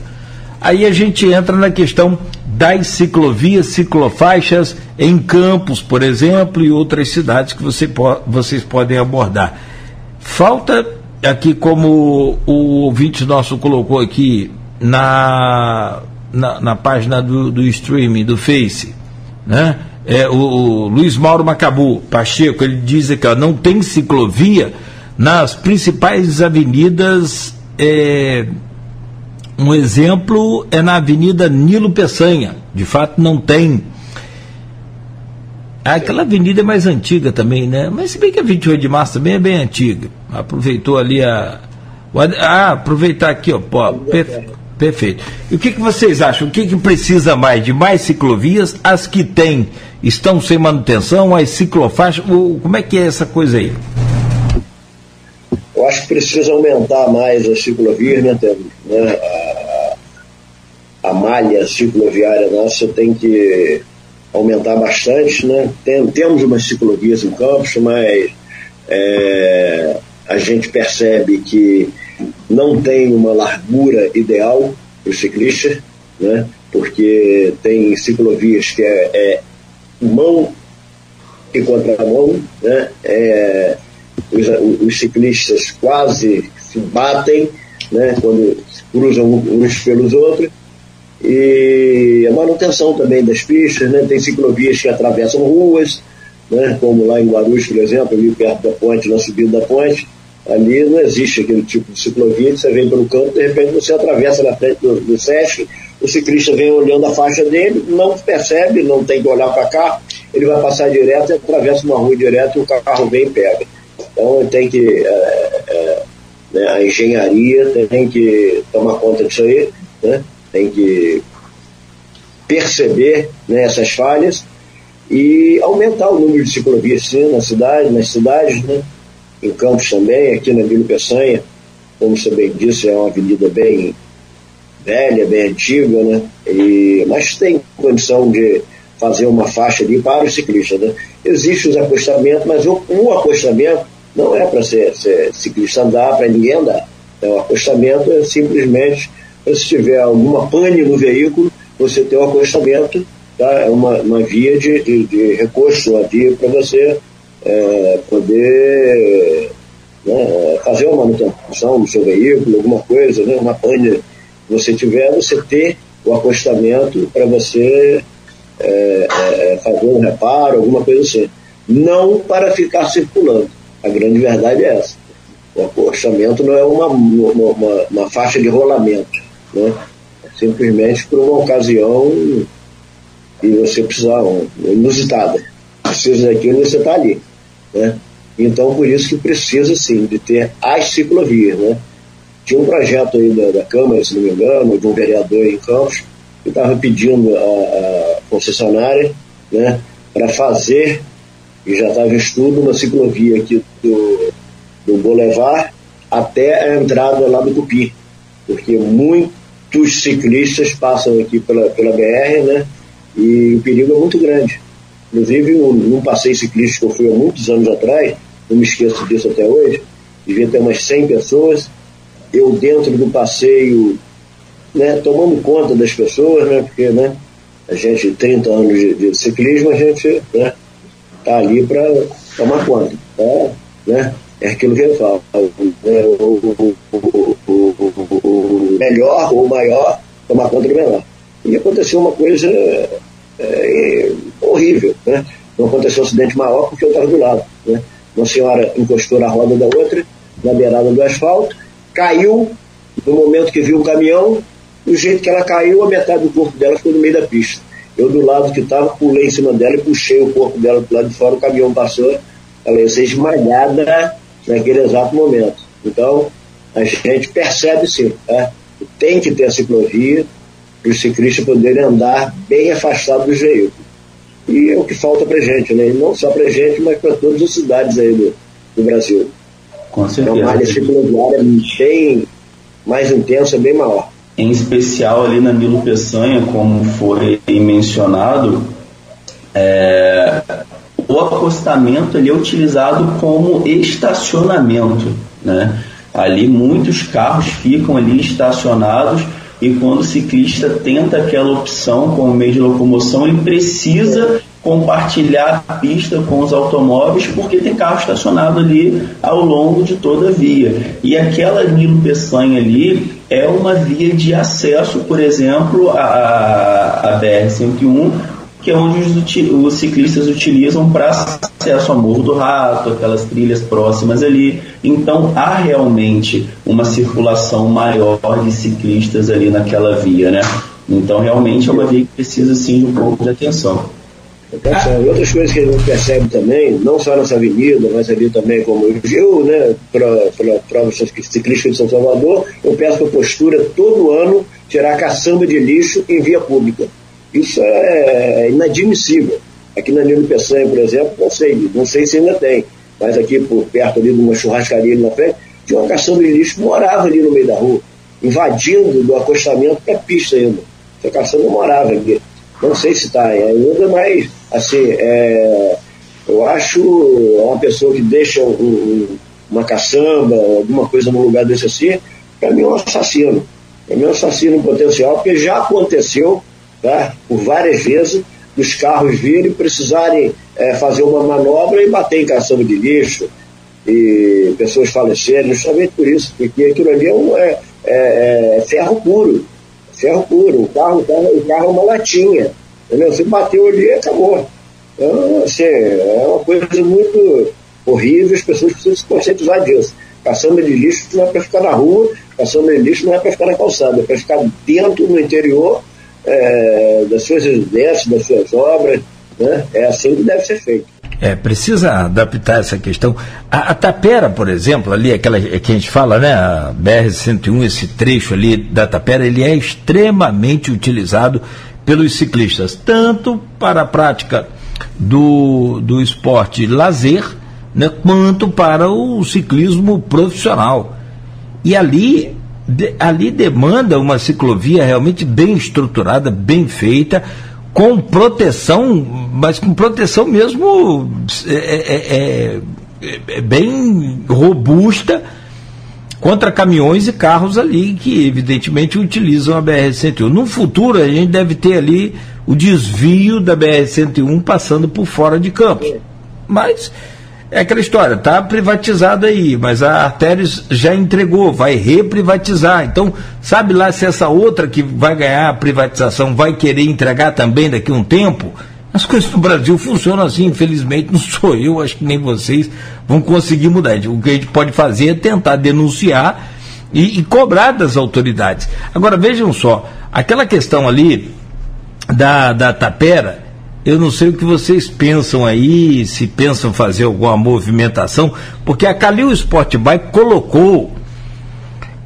Aí a gente entra na questão das ciclovias, ciclofaixas em campos, por exemplo, e outras cidades que você po vocês podem abordar. Falta aqui, como o ouvinte nosso colocou aqui na, na, na página do, do streaming, do Face, né? é, o, o, Luiz Mauro Macabu Pacheco, ele diz que ó, não tem ciclovia nas principais avenidas. É, um exemplo é na Avenida Nilo Peçanha. De fato, não tem. Aquela avenida é mais antiga também, né? Mas se bem que a 28 de março também é bem antiga. Aproveitou ali a. Ah, aproveitar aqui, ó. Pô, perfeito. Perfeito. E o que, que vocês acham? O que, que precisa mais? De mais ciclovias? As que tem estão sem manutenção? As ciclofaixas? Como é que é essa coisa aí? Eu acho que precisa aumentar mais as ciclovias, né, né? A, a malha cicloviária nossa tem que aumentar bastante, né? Tem, temos umas ciclovias em Campos, mas é, a gente percebe que não tem uma largura ideal para o ciclista, né? porque tem ciclovias que é, é mão e contramão, né? É, os, os, ciclistas quase se batem né? quando cruzam uns pelos outros. E a manutenção também das pistas, né? tem ciclovias que atravessam ruas, né? como lá em Guarulhos, por exemplo, ali perto da ponte, na subida da ponte, Ali não existe aquele tipo de ciclovia, você vem pelo canto, de repente você atravessa na frente do, do SESC, o ciclista vem olhando a faixa dele, não percebe, não tem que olhar para cá, ele vai passar direto e atravessa uma rua direto e o carro vem e pega. Então tem que. É, é, né, a engenharia tem que tomar conta disso aí, né? tem que perceber né, essas falhas e aumentar o número de ciclovias sim, na cidade, nas cidades, né? Em Campos também, aqui na Vila Peçanha, como você bem disse, é uma avenida bem velha, bem antiga, né? E, mas tem condição de fazer uma faixa ali para os ciclistas, né? Existem os acostamentos, mas o, o acostamento não é para ser, ser, ciclista andar, para ninguém andar. É, o acostamento é simplesmente se tiver alguma pane no veículo, você tem um acostamento, tá? é uma, uma via de, de, de recurso, uma via para você é, poder né, fazer uma manutenção do seu veículo, alguma coisa, né, uma pane que você tiver, você ter o acostamento para você é, é, fazer um reparo, alguma coisa assim. Não para ficar circulando. A grande verdade é essa. O acostamento não é uma, uma, uma, faixa de rolamento, né? É simplesmente por uma ocasião e você precisar, inusitada. Precisa daquilo e você está ali, né? Então, por isso que precisa, sim, de ter as ciclovias, né? Tinha um projeto aí da, da Câmara, se não me engano, de um vereador em Campos, que estava pedindo a concessionária, né, para fazer, e já estava em estudo, uma ciclovia aqui do, do Boulevard até a entrada lá do Cupi, porque muitos ciclistas passam aqui pela, pela BR, né, e o perigo é muito grande. Inclusive, num passeio ciclístico que eu fui há muitos anos atrás, não me esqueço disso até hoje, devia ter umas 100 pessoas, eu dentro do passeio, né, tomando conta das pessoas, né, porque né, a gente, 30 anos de, de ciclismo, a gente né, tá ali para tomar conta. Tá, né? É aquilo que eu falo. Né, o, o, o, o, melhor ou o maior tomar conta do menor. E aconteceu uma coisa é, horrível. Né? Não aconteceu um acidente maior porque eu estava do lado. Né? Uma senhora encostou na roda da outra, na beirada do asfalto, caiu no momento que viu o caminhão, do jeito que ela caiu, a metade do corpo dela ficou no meio da pista. Eu, do lado que estava, pulei em cima dela e puxei o corpo dela do lado de fora, o caminhão passou, ela ia ser esmagada naquele exato momento. Então, a gente percebe sim, né? tem que ter a ciclovia para os ciclistas poderem andar bem afastados dos veículos. E é o que falta para gente, né? E não só para gente, mas para todas as cidades aí do, do Brasil. Com certeza. É uma área cicloviária bem mais intensa, bem maior. Em especial ali na Nilo Peçanha, como foi mencionado, é, o acostamento ele é utilizado como estacionamento. Né? Ali muitos carros ficam ali estacionados e quando o ciclista tenta aquela opção como meio de locomoção, ele precisa compartilhar a pista com os automóveis, porque tem carro estacionado ali ao longo de toda a via. E aquela Nilo Peçanha ali é uma via de acesso, por exemplo, à, à BR-101, que é onde os, os ciclistas utilizam para acesso ao Morro do Rato, aquelas trilhas próximas ali. Então há realmente uma circulação maior de ciclistas ali naquela via, né? Então realmente é uma via que precisa sim de um pouco de atenção. E outras coisas que a gente percebe também, não só nessa avenida, mas ali também como eu, né, para prova ciclística de São Salvador, eu peço para a postura todo ano tirar caçamba de lixo em via pública. Isso é, é inadmissível. Aqui na Nilo Peçanha, por exemplo, não sei, não sei se ainda tem, mas aqui por perto ali de uma churrascaria ali na frente, tinha uma caçamba de lixo que morava ali no meio da rua, invadindo do acostamento para a pista ainda. Essa caçamba morava ali. Não sei se está ainda, mas assim, é, eu acho uma pessoa que deixa um, um, uma caçamba, alguma coisa no lugar desse assim, para mim é um assassino. Para mim é um assassino potencial, porque já aconteceu tá, por várias vezes dos carros virem precisarem é, fazer uma manobra e bater em caçamba de lixo e pessoas falecerem, justamente por isso, porque aquilo ali é, um, é, é, é ferro puro. Ferro puro. O carro, o carro, o carro é uma latinha. Entendeu? Você bateu ali acabou. Então, assim, é uma coisa muito horrível, as pessoas precisam se conscientizar disso. Caçamba de lixo não é para ficar na rua, caçamba de lixo não é para ficar na calçada, é para ficar dentro, no interior é, das suas residências, das suas obras. Né? É assim que deve ser feito. É, precisa adaptar essa questão. A, a, Tapera, por exemplo, ali, aquela que a gente fala, né, a BR-101, esse trecho ali da Tapera, ele é extremamente utilizado pelos ciclistas, tanto para a prática do, do esporte lazer, né, quanto para o ciclismo profissional. E ali, de, ali demanda uma ciclovia realmente bem estruturada, bem feita, com proteção, mas com proteção mesmo é, é, é, é bem robusta contra caminhões e carros ali que evidentemente utilizam a BR-101. No futuro a gente deve ter ali o desvio da BR-101 passando por fora de Campos. Mas é aquela história, está privatizada aí, mas a Artérios já entregou, vai reprivatizar. Então, sabe lá se essa outra que vai ganhar a privatização vai querer entregar também daqui a um tempo? As coisas no Brasil funcionam assim, infelizmente, não sou eu, acho que nem vocês vão conseguir mudar. O que a gente pode fazer é tentar denunciar e, e cobrar das autoridades. Agora, vejam só, aquela questão ali da, da tapera, eu não sei o que vocês pensam aí, se pensam fazer alguma movimentação, porque a Calil Sport Bike colocou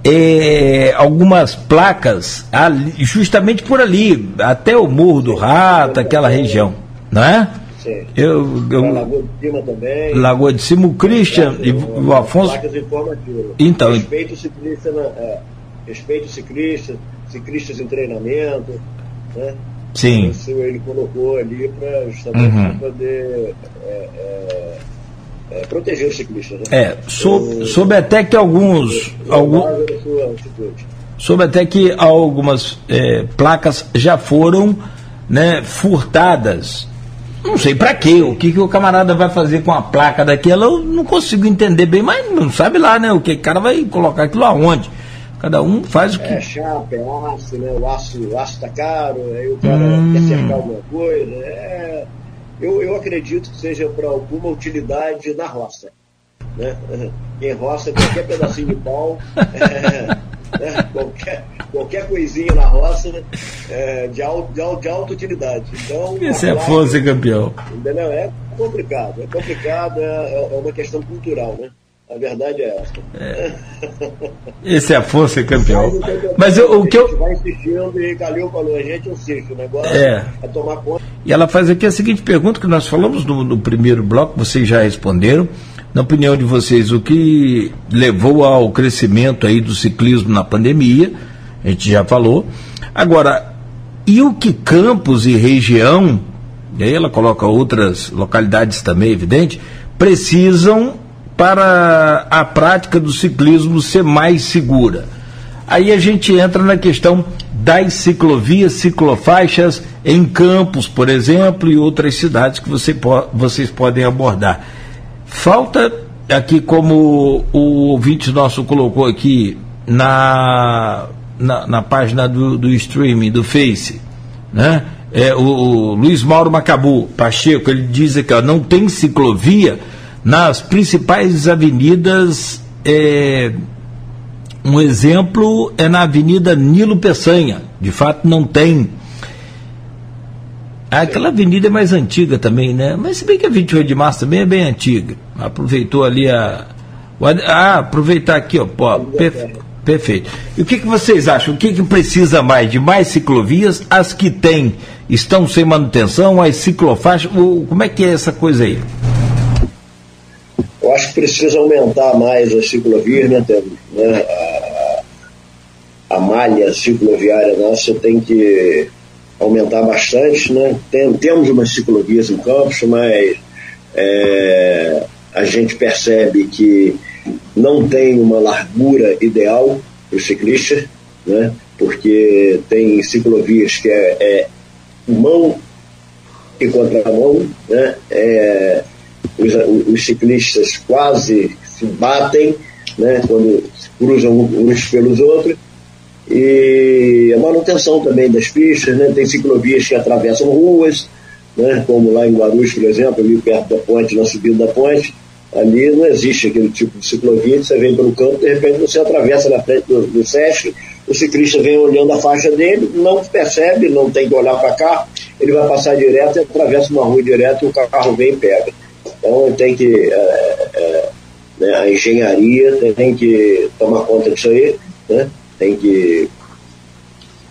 é, algumas placas ali, justamente por ali, até o Morro do Rato, aquela região, não é? Sim. Eu, eu, Lagoa de Cima também. Lagoa de Cima, o Christian e o Afonso. Placas informativas. Então, respeito o ciclista, na, é, respeito o ciclista, ciclistas em treinamento, né? Sim. Isso ele colocou ali para justamente Uhum. poder é, é, é, proteger os ciclistas. Né? É, sou, soube até que alguns. Algum, soube até que algumas é, placas já foram né, furtadas. Não sei para quê, o que, que o camarada vai fazer com a placa daquela, eu não consigo entender bem, mas não sabe lá, né? O que o cara vai colocar aquilo aonde? Cada um faz o que. É chapa, é aço, né? O aço, o aço tá caro, aí o cara Hum. quer cercar alguma coisa. É, eu, eu acredito que seja para alguma utilidade na roça. Né? [laughs] Quem roça qualquer pedacinho de pau, [laughs] é, né? qualquer, qualquer coisinha na roça é, de, alto, de, alto, de alta utilidade. Então, é placa, força campeão. entendeu? É complicado, é complicado, é, é uma questão cultural, né? A verdade é essa. Esse é Afonso é campeão. Mas o eu- Mas eu- o que A eu. gente vai insistindo e Calil falou, a gente insiste, o negócio É. é tomar conta. E ela faz aqui a seguinte pergunta que nós falamos no, no primeiro bloco, vocês já responderam. Na opinião de vocês, o que levou ao crescimento aí do ciclismo na pandemia? A gente já falou. Agora, e o que Campos e região, e aí ela coloca outras localidades também, evidente, precisam para a prática do ciclismo ser mais segura? Aí a gente entra na questão das ciclovias, ciclofaixas em Campos, por exemplo, e outras cidades que você po- vocês podem abordar. Falta aqui, como o ouvinte nosso colocou aqui na, na, na página do, do streaming, do Face, né? É, o, o Luiz Mauro Macabu Pacheco, ele diz aqui, ó, não tem ciclovia nas principais avenidas é, um exemplo é na Avenida Nilo Peçanha. De fato, não tem. Aquela avenida é mais antiga também, né? Mas se bem que a 28 de março também é bem antiga. Aproveitou ali a. Ah, aproveitar aqui, ó. Pô, perfe- perfeito. E o que, que vocês acham? O que, que precisa mais? De mais ciclovias? As que tem estão sem manutenção? As ciclofaixas? Como é que é essa coisa aí? Precisa aumentar mais as ciclovias, né? Né? A, a malha cicloviária nossa tem que aumentar bastante, né? Tem, temos umas ciclovias em Campos, mas é, a gente percebe que não tem uma largura ideal para o ciclista, né? Porque tem ciclovias que é, é mão e contramão, né? É, os, os ciclistas quase se batem, né? Quando cruzam uns pelos outros e a manutenção também das pistas, né? Tem ciclovias que atravessam ruas, né? Como lá em Guarulhos, por exemplo, ali perto da ponte, na subida da ponte, ali não existe aquele tipo de ciclovia, você vem pelo campo, de repente você atravessa na frente do, do SESC, o ciclista vem olhando a faixa dele, não percebe, não tem que olhar para cá, ele vai passar direto e atravessa uma rua direto e o carro vem e pega. Então tem que é, é, né, a engenharia tem que tomar conta disso aí, né? tem que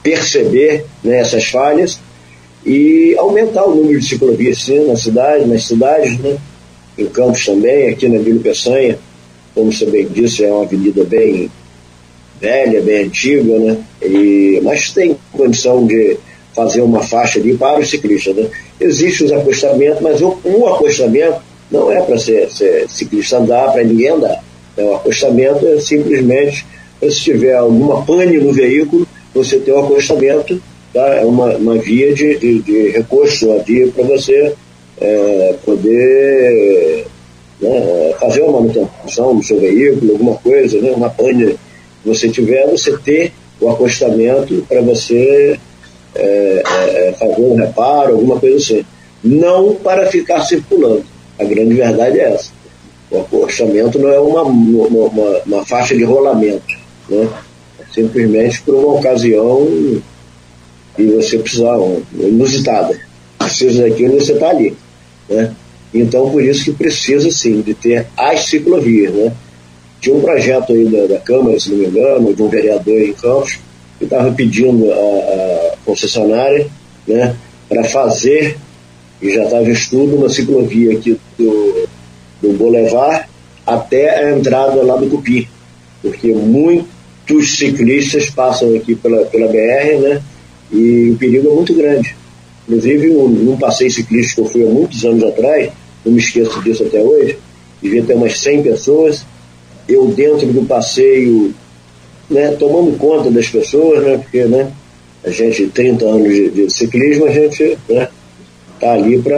perceber né, essas falhas e aumentar o número de ciclovias sim, na cidade, nas cidades, né? em Campos também, aqui na Vila Peçanha, como você bem disse, é uma avenida bem velha, bem antiga, né? E, mas tem condição de fazer uma faixa ali para os ciclistas. Né? Existem os acostamentos, mas o acostamento não é para ser, ser ciclista andar, para ninguém andar. É, o acostamento é simplesmente se tiver alguma pane no veículo, você ter um acostamento, tá? é uma, uma via de, de, de recurso, uma via para você é, poder né, fazer uma manutenção no seu veículo, alguma coisa, né, uma pane que você tiver, você ter o acostamento para você é, é, fazer um reparo, alguma coisa assim. não para ficar circulando. A grande verdade é essa. O acostamento não é uma, uma, uma, faixa de rolamento, né? É simplesmente por uma ocasião e você precisar, inusitada. Precisa daquilo você está ali. Né? Então, por isso que precisa, sim, de ter as ciclovias. Né? Tinha um projeto aí da, da Câmara, se não me engano, de um vereador em Campos, que estava pedindo a concessionária né, para fazer, e já estava em estudo, uma ciclovia aqui do, do Boulevard até a entrada lá do Cupim, porque muitos ciclistas passam aqui pela, pela BR, né, e o perigo é muito grande. Inclusive, num passeio ciclístico que eu fui há muitos anos atrás, não me esqueço disso até hoje, devia ter umas 100 pessoas, eu dentro do passeio, né, tomando conta das pessoas, né, porque né, a gente, 30 anos de, de ciclismo, a gente né, tá ali para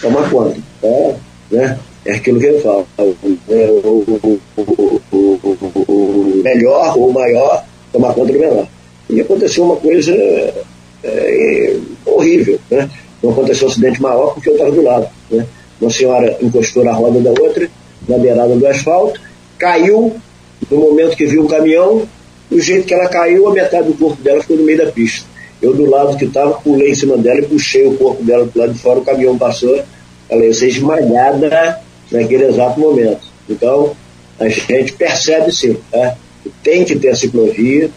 tomar conta. Tá, né? É aquilo que eu falo. Né, o, o, o, o, melhor ou o maior tomar conta do menor. E aconteceu uma coisa é, horrível. Né? Não aconteceu um acidente maior porque eu estava do lado. Né? Uma senhora encostou na roda da outra, na beirada do asfalto, caiu no momento que viu o caminhão, do jeito que ela caiu, a metade do corpo dela ficou no meio da pista. Eu, do lado que estava, pulei em cima dela e puxei o corpo dela do lado de fora, o caminhão passou, ela ia ser esmagada naquele exato momento. Então, a gente percebe sim, tá? tem que ter a ciclovia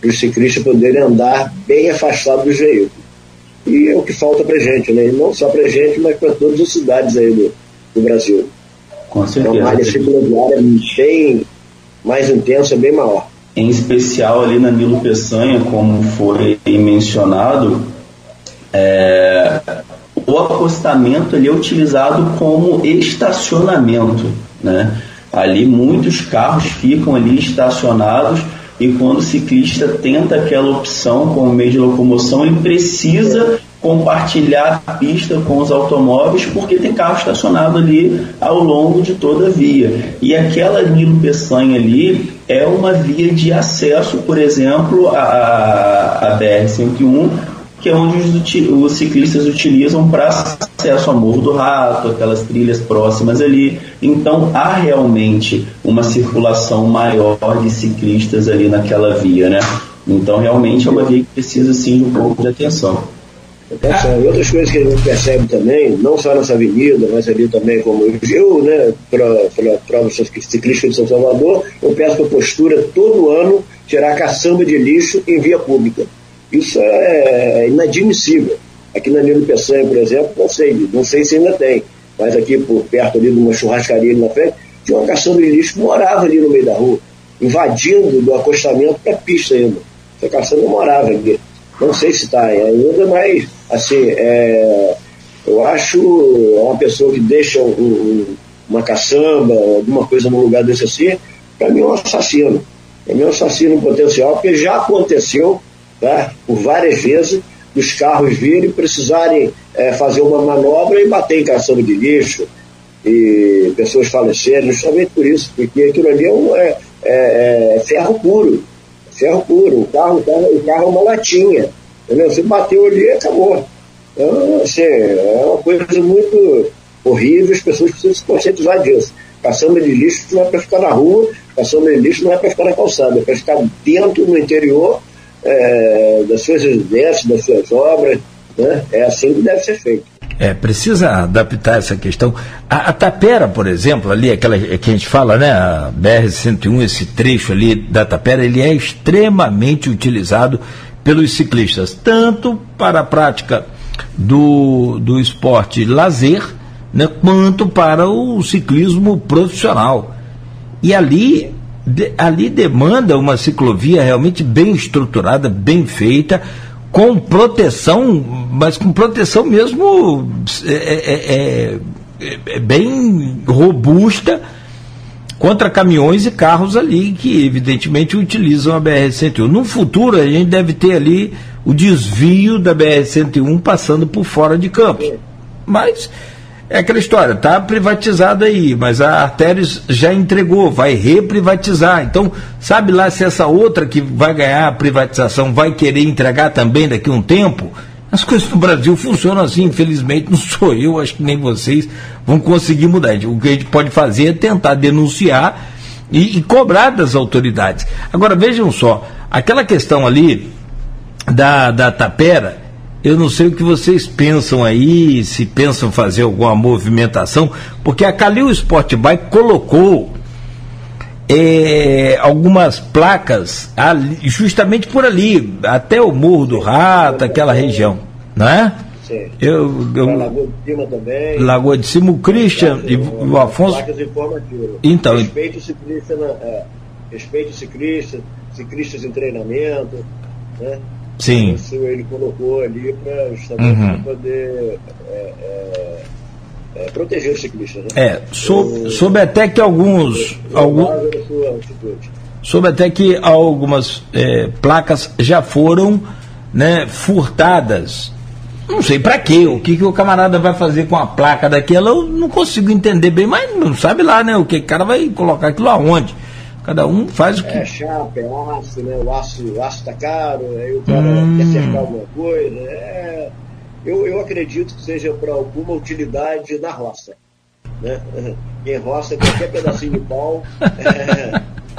para os ciclistas poderem andar bem afastados dos veículos. E é o que falta para gente, né? E não só para gente, mas para todas as cidades aí do, do Brasil. Com certeza. Então, a área cicloviária bem mais intensa, bem maior. Em especial ali na Nilo Peçanha, como foi mencionado, é, o acostamento ele é utilizado como estacionamento, né? Ali muitos carros ficam ali estacionados e quando o ciclista tenta aquela opção como meio de locomoção, ele precisa compartilhar a pista com os automóveis porque tem carro estacionado ali ao longo de toda a via. E aquela Nilo Peçanha ali é uma via de acesso, por exemplo, à, à BR-101, que é onde os, os ciclistas utilizam para acesso ao Morro do Rato, aquelas trilhas próximas ali. Então há realmente uma circulação maior de ciclistas ali naquela via, né? Então realmente é uma via que precisa sim de um pouco de atenção. Atenção. E outras coisas que a gente percebe também, não só nessa avenida, mas ali também como eu, né, para a prova ciclística de São Salvador, eu peço para postura todo ano tirar caçamba de lixo em via pública. Isso é, é inadmissível. Aqui na Nilo Peçanha, por exemplo, não sei, não sei se ainda tem, mas aqui por perto ali de uma churrascaria ali na frente, tinha uma caçamba de lixo que morava ali no meio da rua, invadindo do acostamento para a pista ainda. Essa caçamba morava aqui. Não sei se está ainda, mas assim, é, eu acho uma pessoa que deixa um, um, uma caçamba, alguma coisa no lugar desse assim, para mim é um assassino. É um assassino potencial, porque já aconteceu tá, por várias vezes os carros virem e precisarem é, fazer uma manobra e bater em caçamba de lixo e pessoas falecerem, justamente por isso, porque aquilo ali é, um, é, é, é ferro puro, ferro puro, o carro, o carro, o carro é uma latinha, entendeu? Você bateu ali acabou. Então, assim, é uma coisa muito horrível, as pessoas precisam se conscientizar disso. Caçamba de lixo não é para ficar na rua, caçamba de lixo não é para ficar na calçada, é para ficar dentro, no interior, é, das suas residências, das suas obras. Né? É assim que deve ser feito. É, precisa adaptar essa questão. A, a, Tapera, por exemplo, ali, aquela que a gente fala, né, a BR-101, esse trecho ali da Tapera, ele é extremamente utilizado pelos ciclistas, tanto para a prática do, do esporte lazer, né, quanto para o ciclismo profissional. E ali de, ali demanda uma ciclovia realmente bem estruturada, bem feita, com proteção, mas com proteção mesmo é, é, é, é bem robusta contra caminhões e carros ali que evidentemente utilizam a BR-101. No futuro a gente deve ter ali o desvio da BR-101 passando por fora de Campos. Mas é aquela história, tá privatizado aí, mas a Artérios já entregou, vai reprivatizar. Então, sabe lá se essa outra que vai ganhar a privatização vai querer entregar também daqui a um tempo? As coisas no Brasil funcionam assim, infelizmente, [laughs] não sou eu, acho que nem vocês vão conseguir mudar. O que a gente pode fazer é tentar denunciar e, e cobrar das autoridades. Agora, vejam só, aquela questão ali da, da tapera, eu não sei o que vocês pensam aí, se pensam fazer alguma movimentação, porque a Calil Sport Bike colocou é, algumas placas ali, justamente por ali, até o Morro do Rato, aquela região, não é? Sim. Eu, eu, Lagoa de Cima também. Lagoa de Cima, o Christian e o Afonso. Placas informativas. Então, respeito o ciclista, na, é, o ciclista, ciclistas em treinamento, né? Sim. Isso ele colocou ali para justamente Uhum. poder é, é, é, proteger os ciclistas. Né? É, sou, soube até que alguns. Algum, soube até que algumas é, placas já foram né, furtadas. Não sei para quê, o que, que o camarada vai fazer com a placa daquela, eu não consigo entender bem, mas não sabe lá, né? O que o cara vai colocar aquilo aonde? Cada um faz o que. É chapa, é aço, né? O aço, o aço tá caro, aí o cara Hum. quer cercar alguma coisa. É, eu, eu acredito que seja para alguma utilidade na roça. Né? [laughs] Quem roça qualquer pedacinho de pau, [laughs] é,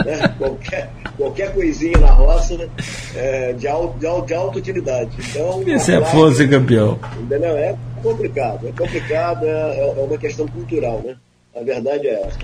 né? qualquer, qualquer coisinha na roça né? é, de, alto, de, alto, de alta utilidade. Então, Esse a é força campeão. Entendeu? É complicado, é complicado, é, é uma questão cultural, né? A verdade é essa.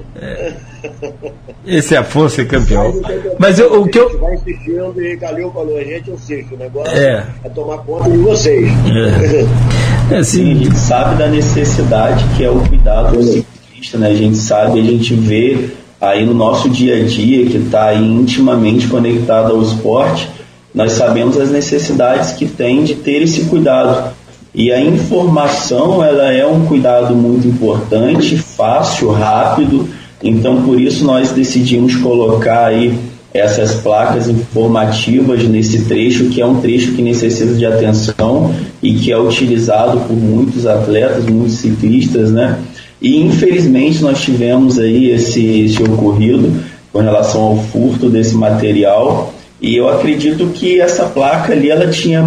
Esse é força campeão. Mas o que eu- o que A gente eu. vai insistindo e Calil falou, a gente insiste, o negócio É. é, tomar conta de vocês. É, é Sim, a assim, gente sabe da necessidade que é o cuidado do ciclista, né? A gente sabe, a gente vê aí no nosso dia a dia, que está intimamente conectado ao esporte, nós sabemos as necessidades que tem de ter esse cuidado. E a informação, ela é um cuidado muito importante, fácil, rápido, então por isso nós decidimos colocar aí essas placas informativas nesse trecho, que é um trecho que necessita de atenção e que é utilizado por muitos atletas, muitos ciclistas, né? E infelizmente nós tivemos aí esse, esse ocorrido com relação ao furto desse material e eu acredito que essa placa ali ela tinha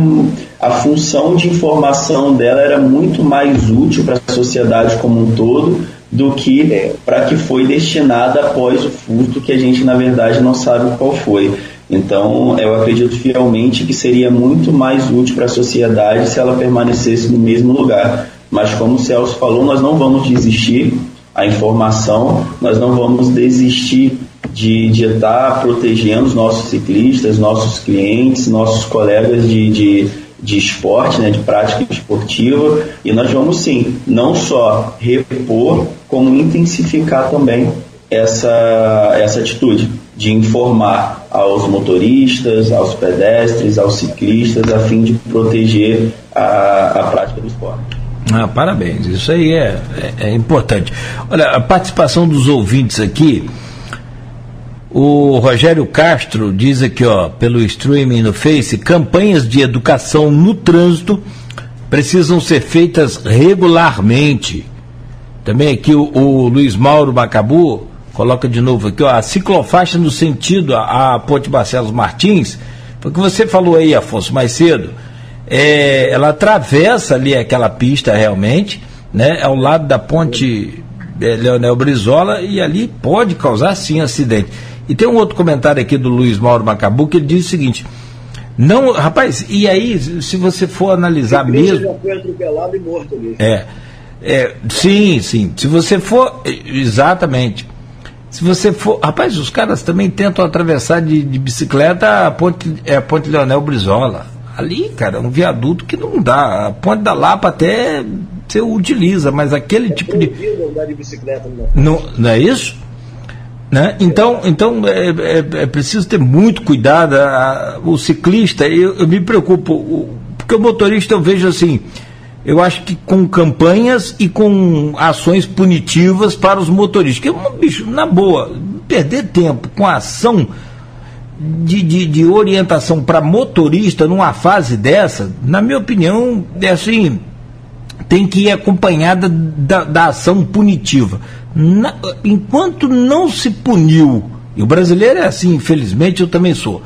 a função de informação dela era muito mais útil para a sociedade como um todo do que para que foi destinada após o furto que a gente na verdade não sabe qual foi. Então eu acredito fielmente que seria muito mais útil para a sociedade se ela permanecesse no mesmo lugar. Mas como o Celso falou, nós não vamos desistir a informação, nós não vamos desistir de, de estar protegendo os nossos ciclistas, nossos clientes, nossos colegas de, de, de esporte, né, de prática esportiva, e nós vamos sim, não só repor, como intensificar também essa, essa atitude de informar aos motoristas, aos pedestres, aos ciclistas, a fim de proteger a, a prática do esporte. Ah, parabéns, isso aí é, é, é importante. Olha, a participação dos ouvintes aqui. O Rogério Castro diz aqui, ó, pelo streaming no Face, campanhas de educação no trânsito precisam ser feitas regularmente. Também aqui o, o Luiz Mauro Macabu coloca de novo aqui, ó, a ciclofaixa no sentido a, a Ponte Barcelos Martins, foi o que você falou aí, Afonso, mais cedo. É, ela atravessa ali aquela pista realmente, né, ao lado da ponte é, Leonel Brizola e ali pode causar sim acidente. E tem um outro comentário aqui do Luiz Mauro Macabu que ele diz o seguinte: não, rapaz, e aí, se você for analisar ciclista mesmo. já foi atropelado e morto ali. É, é, sim, sim. Se você for. Exatamente. Se você for. Rapaz, os caras também tentam atravessar de, de bicicleta a ponte, é, a ponte Leonel Brizola. Ali, cara, é um viaduto que não dá. A ponte da Lapa até você utiliza, mas aquele tipo de. Andar de bicicleta no Não, não é isso? Né? Então, então é, é- é preciso ter muito cuidado. a- a- o ciclista, eu, eu me preocupo, porque o motorista eu vejo assim, eu acho que com campanhas e com ações punitivas para os motoristas. Que, um bicho, na boa, perder tempo com ação de, de, de orientação para motorista numa fase dessa, na minha opinião, é assim, tem que ir acompanhada da, da ação punitiva. Na- enquanto não se puniu, e o brasileiro é assim, infelizmente eu também sou,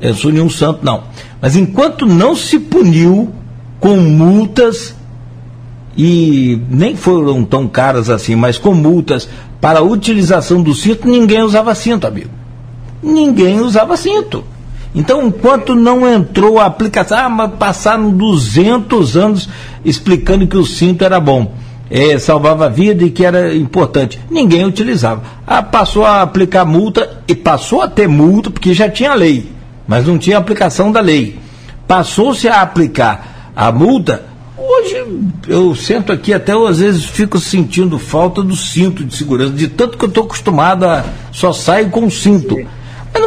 eu sou nenhum santo não, mas enquanto não se puniu com multas e nem foram tão caras assim, mas com multas para a utilização do cinto, ninguém usava cinto, amigo. Ninguém usava cinto. Então, enquanto não entrou a aplicação, ah, mas passaram 200 anos explicando que o cinto era bom, é, salvava a vida e que era importante. Ninguém utilizava. Ah, passou a aplicar multa e passou a ter multa, porque já tinha lei, mas não tinha aplicação da lei. Passou-se a aplicar a multa Hoje eu sento aqui até às vezes fico sentindo falta do cinto de segurança, de tanto que eu estou acostumado a só sair com cinto.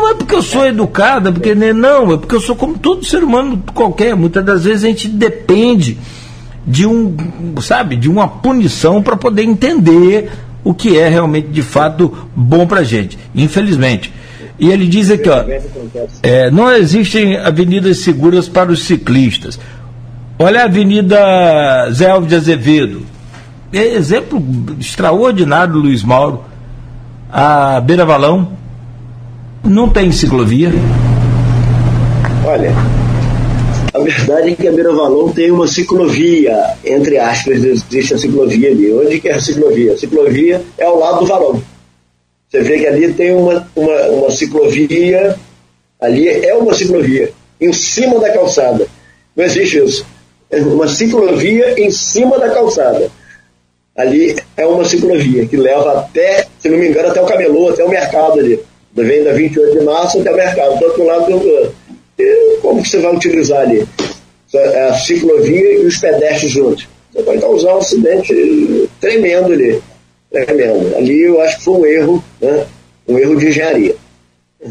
Não é porque eu sou educada, porque né, não, é porque eu sou como todo ser humano qualquer. Muitas das vezes a gente depende de um, sabe, de uma punição para poder entender o que é realmente de fato bom para gente. Infelizmente. E ele diz aqui, ó, é, não existem avenidas seguras para os ciclistas. Olha a Avenida Zé Alves de Azevedo. É exemplo extraordinário Luiz Mauro. A Beira Valão não tem ciclovia. Olha, a verdade é que a Beira Valão tem uma ciclovia, entre aspas, existe a ciclovia ali. Onde que é a ciclovia? A ciclovia é ao lado do valão. Você vê que ali tem uma, uma, uma ciclovia, ali é uma ciclovia, em cima da calçada. Não existe isso uma ciclovia em cima da calçada. Ali é uma ciclovia que leva até, se não me engano, até o camelô, até o mercado ali. Vem da 28 de março até o mercado, do outro lado do outro. E como você vai utilizar ali? É a ciclovia e os pedestres juntos. Você pode causar um acidente tremendo ali. Tremendo. Ali eu acho que foi um erro, né? um erro de engenharia.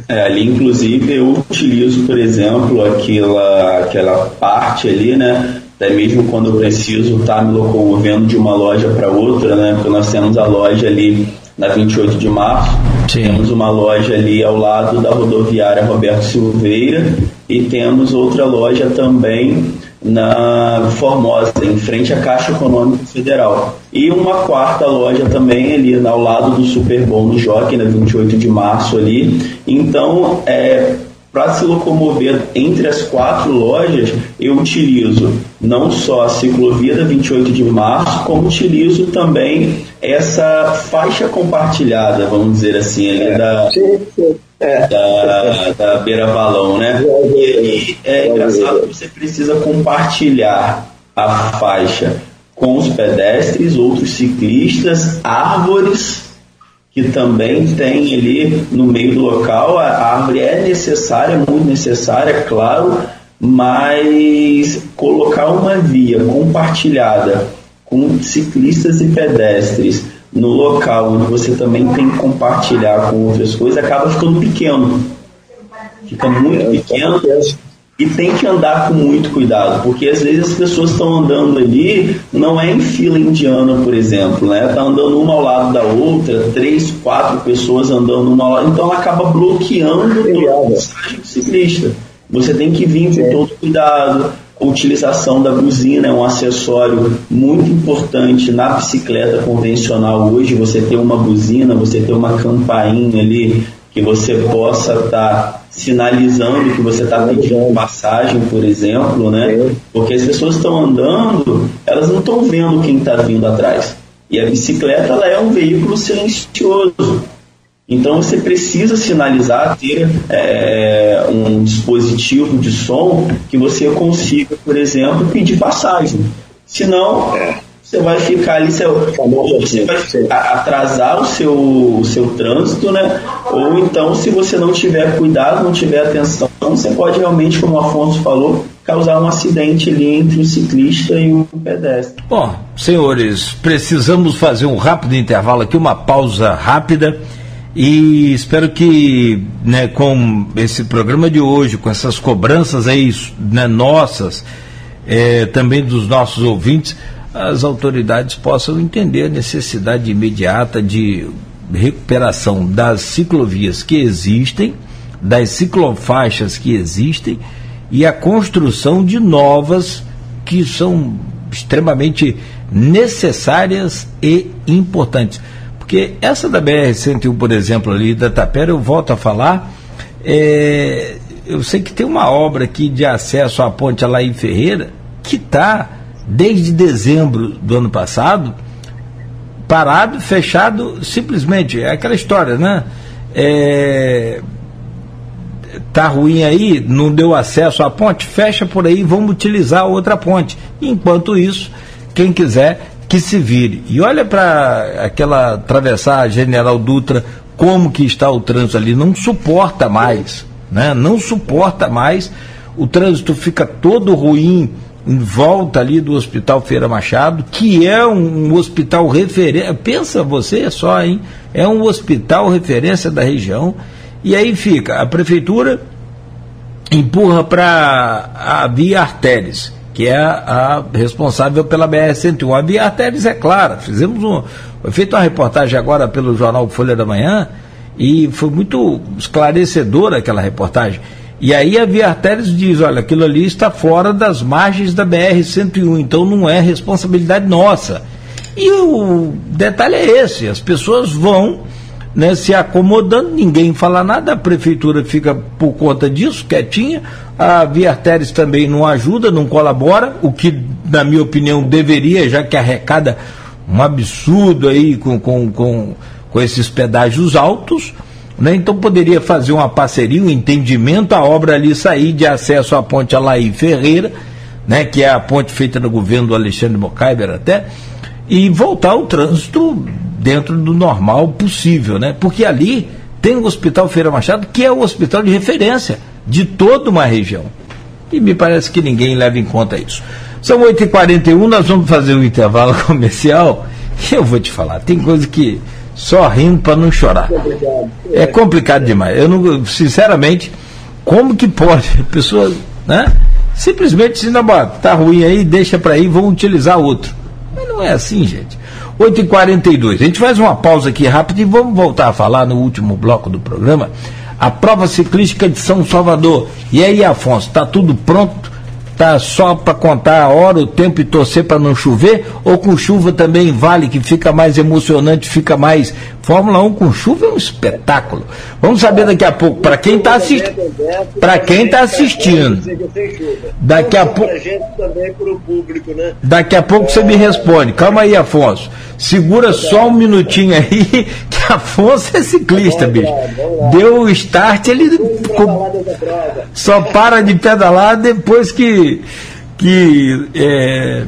É, ali, inclusive, eu utilizo, por exemplo, aquela, aquela parte ali, né? até mesmo quando eu preciso estar tá me locomovendo de uma loja para outra, né? Porque nós temos a loja ali na 28 de março, Sim. temos uma loja ali ao lado da rodoviária Roberto Silveira e temos outra loja também na Formosa, em frente à Caixa Econômica Federal. E uma quarta loja também ali ao lado do Super Bom no Jockey, na 28 de março ali. Então, é, para se locomover entre as quatro lojas, eu utilizo não só a ciclovia da 28 de março, como utilizo também essa faixa compartilhada, vamos dizer assim, ali é. da, é. da, da beira balão, né? E é engraçado que você precisa compartilhar a faixa com os pedestres, outros ciclistas, árvores que também tem ali no meio do local. A árvore é necessária, muito necessária, claro, mas colocar uma via compartilhada com ciclistas e pedestres no local onde você também tem que compartilhar com outras coisas acaba ficando pequeno. Fica muito é, pequeno e tem que andar com muito cuidado, porque às vezes as pessoas estão andando ali, não é em fila indiana, por exemplo, né? Tá andando uma ao lado da outra, três, quatro pessoas andando uma ao lado, então ela acaba bloqueando toda a passagem do ciclista. Você tem que vir com todo cuidado. A utilização da buzina é um acessório muito importante na bicicleta convencional hoje. Você ter uma buzina, você ter uma campainha ali que você possa estar tá sinalizando que você está pedindo passagem, por exemplo, né? Porque as pessoas estão andando, elas não estão vendo quem está vindo atrás. E a bicicleta ela é um veículo silencioso. Então você precisa sinalizar, ter é, um dispositivo de som que você consiga, por exemplo, pedir passagem. Senão, é você vai ficar ali, você, você vai atrasar o seu, o seu trânsito, né? Ou então, se você não tiver cuidado, não tiver atenção, você pode realmente, como o Afonso falou, causar um acidente ali entre o ciclista e o pedestre. Bom, senhores, precisamos fazer um rápido intervalo aqui, uma pausa rápida. E espero que né, com esse programa de hoje, com essas cobranças aí né, nossas, é, também dos nossos ouvintes, as autoridades possam entender a necessidade imediata de recuperação das ciclovias que existem, das ciclofaixas que existem e a construção de novas que são extremamente necessárias e importantes. Porque essa da BR-101, por exemplo, ali da Tapera, eu volto a falar, é, eu sei que tem uma obra aqui de acesso à ponte em Ferreira, que está, desde dezembro do ano passado, parado, fechado, simplesmente. É aquela história, né? É, tá ruim aí, não deu acesso à ponte, fecha por aí, vamos utilizar outra ponte. Enquanto isso, quem quiser que se vire. E olha para aquela atravessar a General Dutra, como que está o trânsito ali, não suporta mais, né? Não suporta mais. O trânsito fica todo ruim em volta ali do Hospital Feira Machado, que é um, hospital referência. Pensa você só, hein? É um hospital referência da região. E aí fica, a prefeitura empurra para a via artérias, que é a, responsável pela BR-101. A via artérias é clara, fizemos um. Foi feita uma reportagem agora pelo jornal Folha da Manhã e foi muito esclarecedora aquela reportagem. E aí a Via Artérias diz, olha, aquilo ali está fora das margens da BR-101, então não é responsabilidade nossa. E o detalhe é esse, as pessoas vão né, se acomodando, ninguém fala nada, a prefeitura fica por conta disso, quietinha, a Via Artérias também não ajuda, não colabora, o que, na minha opinião, deveria, já que arrecada um absurdo aí com, com, com, com esses pedágios altos, né? Então poderia fazer uma parceria, um entendimento, a obra ali sair de acesso à ponte Alaí Ferreira, né? que é a ponte feita no governo do Alexandre Mocaiber até, e voltar o trânsito dentro do normal possível, né? Porque ali tem o Hospital Feira Machado, que é o hospital de referência de toda uma região. E me parece que ninguém leva em conta isso. São 8h41, nós vamos fazer um intervalo [laughs] comercial. E eu vou te falar, tem coisa que só rindo para não chorar. É complicado demais. Eu não, sinceramente, como que pode? Pessoa, né? Simplesmente se não tá ruim aí, deixa para aí, vão utilizar outro. Mas não é assim, gente. 8h42. A gente faz uma pausa aqui rápida e vamos voltar a falar no último bloco do programa. A prova ciclística de São Salvador. E aí, Afonso, está tudo pronto? Tá só para contar a hora, o tempo e torcer para não chover? Ou com chuva também vale, que fica mais emocionante, fica mais. Fórmula 1 com chuva é um espetáculo. Vamos saber daqui a pouco, para quem está assistindo. Para quem está assistindo. Daqui a pouco. Daqui a pouco você me responde. Calma aí, Afonso. Segura só um minutinho aí, [laughs] que Afonso é ciclista, bicho. Deu o start, ele só para de pedalar depois que, que é,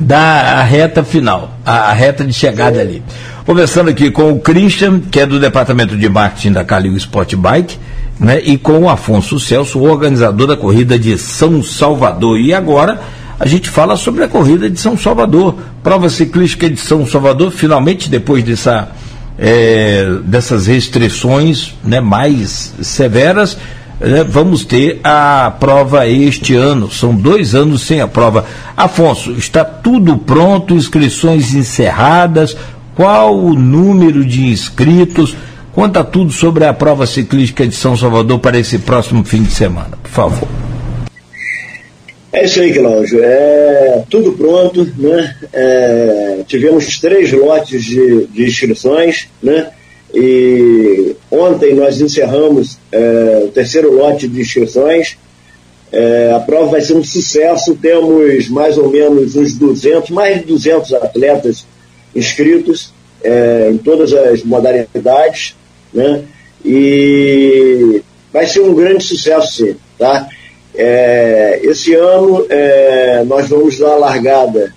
dá a reta final, a, a reta de chegada ali. Conversando aqui com o Christian, que é do departamento de marketing da Calil Sport Bike, né, e com o Afonso Celso, o organizador da corrida de São Salvador. E agora a gente fala sobre a corrida de São Salvador, prova ciclística de São Salvador, finalmente depois dessa, é, dessas restrições né, mais severas, né, vamos ter a prova este ano. São dois anos sem a prova. Afonso, está tudo pronto, inscrições encerradas. Qual o número de inscritos? Conta tudo sobre a prova ciclística de São Salvador para esse próximo fim de semana, por favor. É isso aí, Cláudio. É tudo pronto, né? É, tivemos três lotes de, de inscrições, né? E ontem nós encerramos é, o terceiro lote de inscrições. É, a prova vai ser um sucesso. Temos mais ou menos uns 200, mais de 200 atletas inscritos é, em todas as modalidades, né? E vai ser um grande sucesso, sim, tá? É, esse ano é, nós vamos dar a largada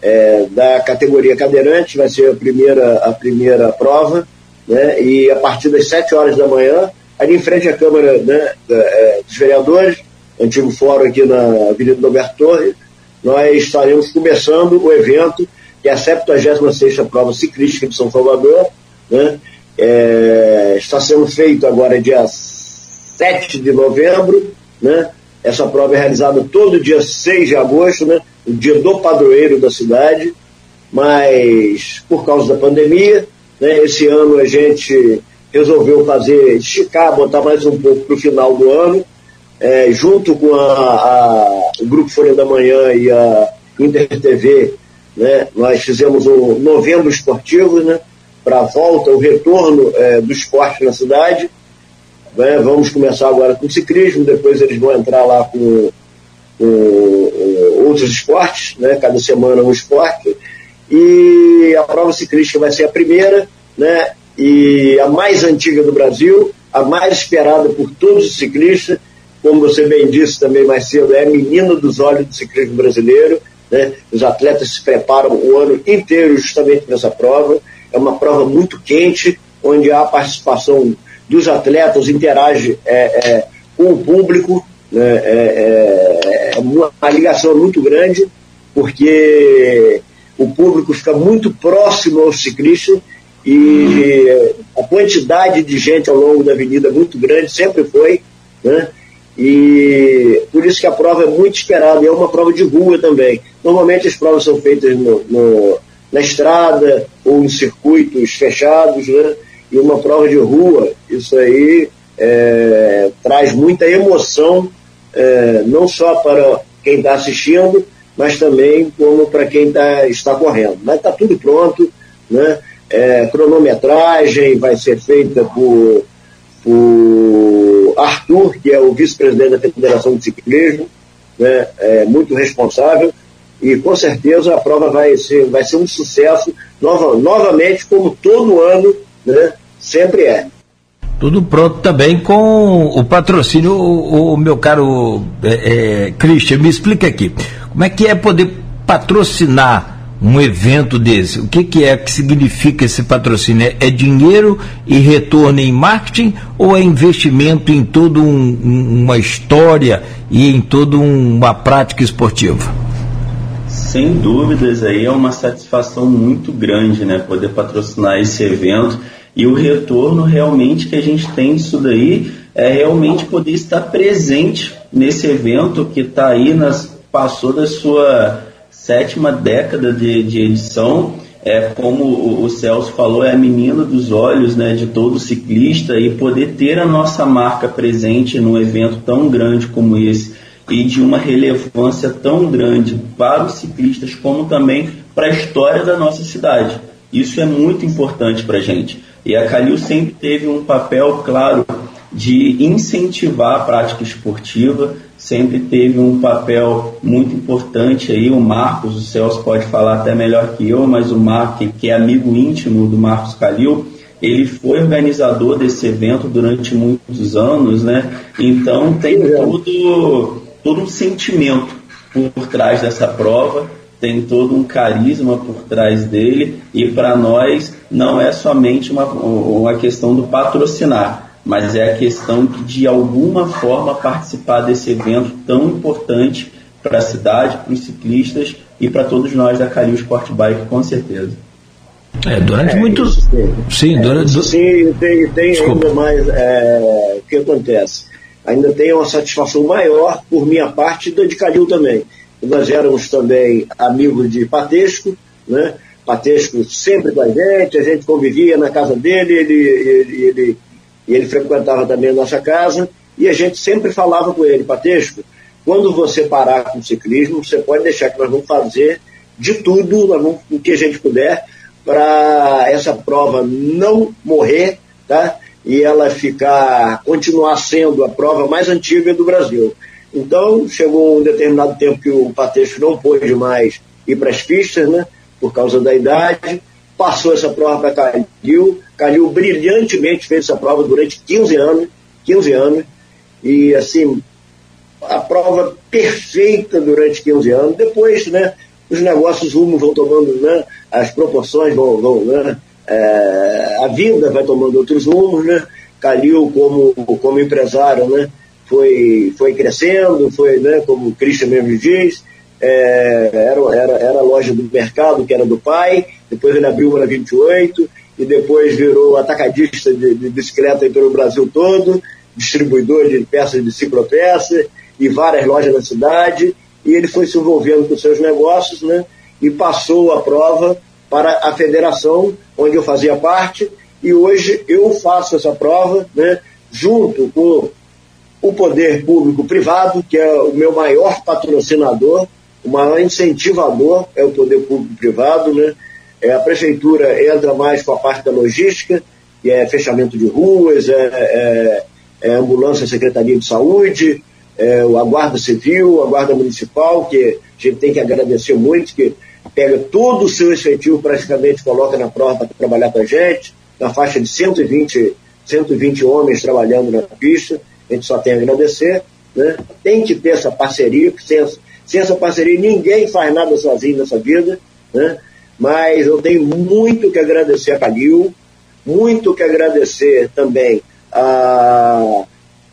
é, da categoria cadeirante, vai ser a primeira, a primeira prova, né, e a partir das 7 horas da manhã, ali em frente à Câmara né, é, dos Vereadores, antigo fórum aqui na Avenida Alberto Torre, nós estaremos começando o evento, que é a 76 Prova Ciclística de São Salvador, né, é, está sendo feito agora dia 7 de novembro, né, essa prova é realizada todo dia 6 de agosto, né? O dia do padroeiro da cidade, mas por causa da pandemia, né? Esse ano a gente resolveu fazer, esticar, botar mais um pouco para o final do ano, é, junto com a, a, o Grupo Folha da Manhã e a Inter TV, né? Nós fizemos o novembro esportivo, né? Para a volta, o retorno é, do esporte na cidade né? Vamos começar agora com ciclismo, depois eles vão entrar lá com, com o, outros esportes, né? cada semana um esporte, e a prova ciclística vai ser a primeira, né? e a mais antiga do Brasil, a mais esperada por todos os ciclistas, como você bem disse também mais cedo, é a menina dos olhos do ciclismo brasileiro. Né? Os atletas se preparam o ano inteiro justamente nessa prova. É uma prova muito quente, onde há participação dos atletas, interage é, é, com o público, né? é, é, é uma ligação muito grande, porque o público fica muito próximo aos ciclistas e a quantidade de gente ao longo da avenida é muito grande, sempre foi, né? E por isso que a prova é muito esperada, e é uma prova de rua também. Normalmente as provas são feitas no, no, na estrada ou em circuitos fechados, né? E uma prova de rua, isso aí é, traz muita emoção, é, não só para quem está assistindo, mas também como para quem tá, está correndo. Mas está tudo pronto, né? É, cronometragem vai ser feita por, por Arthur, que é o vice-presidente da Federação de Ciclismo, né? é muito responsável, e com certeza a prova vai ser, vai ser um sucesso, nova, novamente, como todo ano, né? Sempre é. Tudo pronto também com o patrocínio, o, o meu caro é, é, Christian, me explica aqui, como é que é poder patrocinar um evento desse? O que, que é que significa esse patrocínio? É, dinheiro e retorno em marketing ou é investimento em toda um, uma história e em toda uma prática esportiva? Sem dúvidas, aí é uma satisfação muito grande, né? Poder patrocinar esse evento e o retorno realmente que a gente tem disso daí é realmente poder estar presente nesse evento que está aí nas passou da sua sétima década de, de edição. É, como o, o, Celso falou, é a menina dos olhos né, de todo ciclista e poder ter a nossa marca presente num evento tão grande como esse e de uma relevância tão grande para os ciclistas, como também para a história da nossa cidade. Isso é muito importante para a gente. E a Calil sempre teve um papel claro de incentivar a prática esportiva, sempre teve um papel muito importante aí, o Marcos, o Celso pode falar até melhor que eu, mas o Marcos, que é amigo íntimo do Marcos Calil, ele foi organizador desse evento durante muitos anos, né? Então tem todo, todo um sentimento por trás dessa prova, tem todo um carisma por trás dele, e para nós não é somente uma, uma questão do patrocinar, mas é a questão de, de alguma forma, participar desse evento tão importante para a cidade, para os ciclistas e para todos nós da Calil Sport Bike, com certeza. É, durante é, muitos. Sim, é, durante. Sim, tem, tem ainda mais. É, o que acontece? Ainda tem uma satisfação maior, por minha parte, da de Calil também. Nós éramos também amigos de Patesco, né? Patesco sempre com a gente, a gente convivia na casa dele, ele, ele, ele ele frequentava também a nossa casa, e a gente sempre falava com ele, Patesco, quando você parar com o ciclismo, você pode deixar que nós vamos fazer de tudo, nós vamos, o que a gente puder, para essa prova não morrer, tá? E ela ficar, continuar sendo a prova mais antiga do Brasil. Então, chegou um determinado tempo que o Patesco não pôde mais ir para as pistas, né? Por causa da idade, passou essa prova para Calil. Calil brilhantemente fez essa prova durante 15 anos, 15 anos, e assim, a prova perfeita durante 15 anos. Depois, né, os negócios rumo vão tomando, né, as proporções vão, vão né, é, a vida vai tomando outros rumos, né? Calil, como, como empresário, né, foi, foi crescendo, foi, né, como o Christian mesmo diz, é, era, era, era a loja do mercado, que era do pai, depois ele abriu uma na 28, e depois virou atacadista de, de bicicleta pelo Brasil todo, distribuidor de peças de ciclopeça, e várias lojas na cidade, e ele foi se envolvendo com seus negócios, né, e passou a prova para a federação, onde eu fazia parte, e hoje eu faço essa prova, né, junto com o poder público privado, que é o meu maior patrocinador, o maior incentivador é o poder público privado, né? É, a prefeitura entra mais com a parte da logística, que é fechamento de ruas, é, é, é ambulância, secretaria de saúde, é, a Guarda Civil, a Guarda Municipal, que a gente tem que agradecer muito, que pega todo o seu efetivo praticamente, coloca na prova para trabalhar com a gente, na faixa de 120, 120 homens trabalhando na pista, a gente só tem a agradecer, né? tem que ter essa parceria, porque sem, sem essa parceria ninguém faz nada sozinho nessa vida, né? mas eu tenho muito que agradecer a Calil, muito que agradecer também a,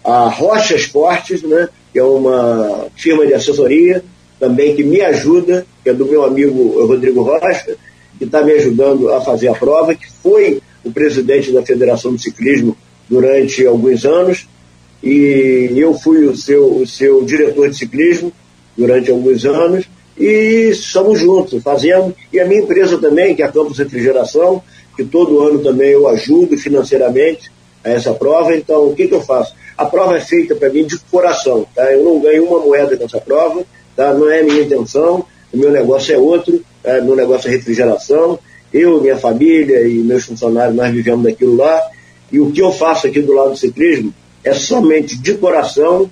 a Esportes, né? que é uma firma de assessoria, também que me ajuda, que é do meu amigo Rodrigo Rocha, que está me ajudando a fazer a prova, que foi o presidente da Federação de Ciclismo durante alguns anos, e eu fui o seu, o seu diretor de ciclismo durante alguns anos, e estamos juntos, fazendo, e a minha empresa também, que é a Campos Refrigeração, que todo ano também eu ajudo financeiramente a essa prova, então o que, que eu faço? A prova é feita para mim de coração, tá? Eu não ganho uma moeda nessa prova, tá? Não é minha intenção, o meu negócio é outro, tá? meu negócio é refrigeração, eu, minha família e meus funcionários, nós vivemos daquilo lá, e o que eu faço aqui do lado do ciclismo é somente de coração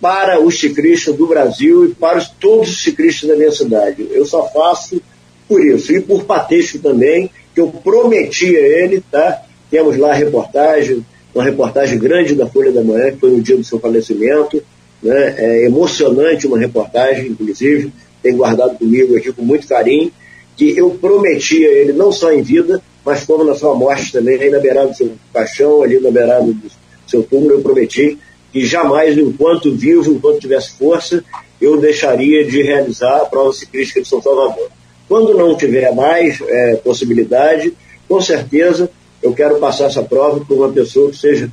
para os ciclistas do Brasil e para os, todos os ciclistas da minha cidade. Eu só faço por isso. E por Pateixo também, que eu prometi a ele, tá? Temos lá a reportagem, uma reportagem grande da Folha da Manhã, que foi no dia do seu falecimento, né? É emocionante uma reportagem, inclusive, tem guardado comigo aqui com muito carinho, que eu prometi a ele, não só em vida, mas como na sua morte também, aí na beirada do seu caixão, ali na beirada do seu túmulo, eu prometi que jamais, enquanto vivo, enquanto tivesse força, eu deixaria de realizar a prova ciclística de São Salvador. Quando não tiver mais é, possibilidade, com certeza eu quero passar essa prova por uma pessoa que seja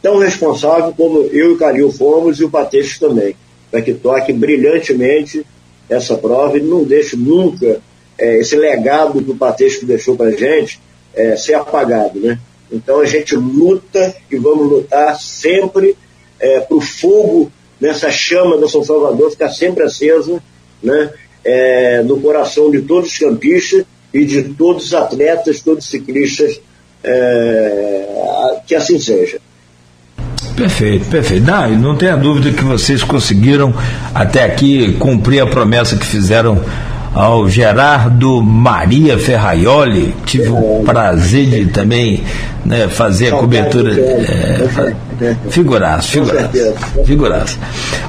tão responsável como eu e o Calil fomos e o Pateixo também, para que toque brilhantemente essa prova e não deixe nunca é, esse legado que o Pateixo deixou para a gente é, ser apagado, né? Então a gente luta e vamos lutar sempre é, para o fogo nessa chama da São Salvador ficar sempre acesa, né? É, no coração de todos os campistas e de todos os atletas, todos os ciclistas, é, que assim seja. Perfeito, perfeito. Não, não tenha dúvida que vocês conseguiram até aqui cumprir a promessa que fizeram ao Gerardo Maria Ferraioli. Tive o prazer de também né, fazer a cobertura. É, figuraço, figuraço. Figuraço.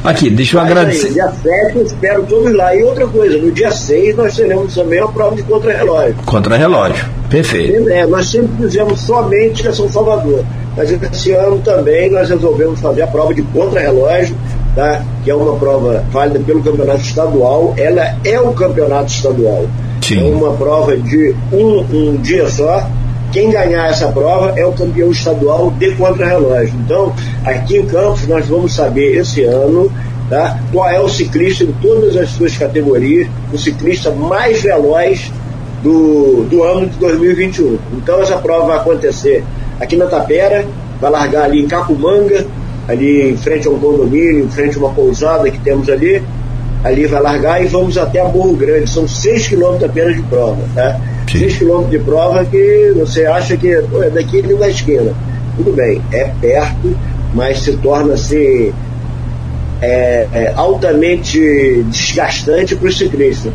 Aqui, deixa eu agradecer. Aí, dia 7 eu espero todos lá. E outra coisa, no dia 6 nós teremos também a prova de contra-relógio. Contra-relógio, perfeito. É, nós sempre fizemos somente a São Salvador. Mas esse ano também nós resolvemos fazer a prova de contra-relógio tá? que é uma prova válida pelo campeonato estadual, ela é o campeonato estadual. Sim. É uma prova de um, um dia só. Quem ganhar essa prova é o campeão estadual de contra-relógio. Então, aqui em Campos, nós vamos saber esse ano tá? qual é o ciclista de todas as suas categorias, o ciclista mais veloz do, do ano de 2021. Então, essa prova vai acontecer aqui na Tapera, vai largar ali em Capumanga, ali em frente a um condomínio, em frente a uma pousada que temos ali. Ali vai largar e vamos até a Morro Grande. São 6 quilômetros apenas de prova, tá? 6 quilômetros de prova que você acha que é daqui ali da esquina. Tudo bem, é perto, mas se torna-se é, é, altamente desgastante para os ciclistas,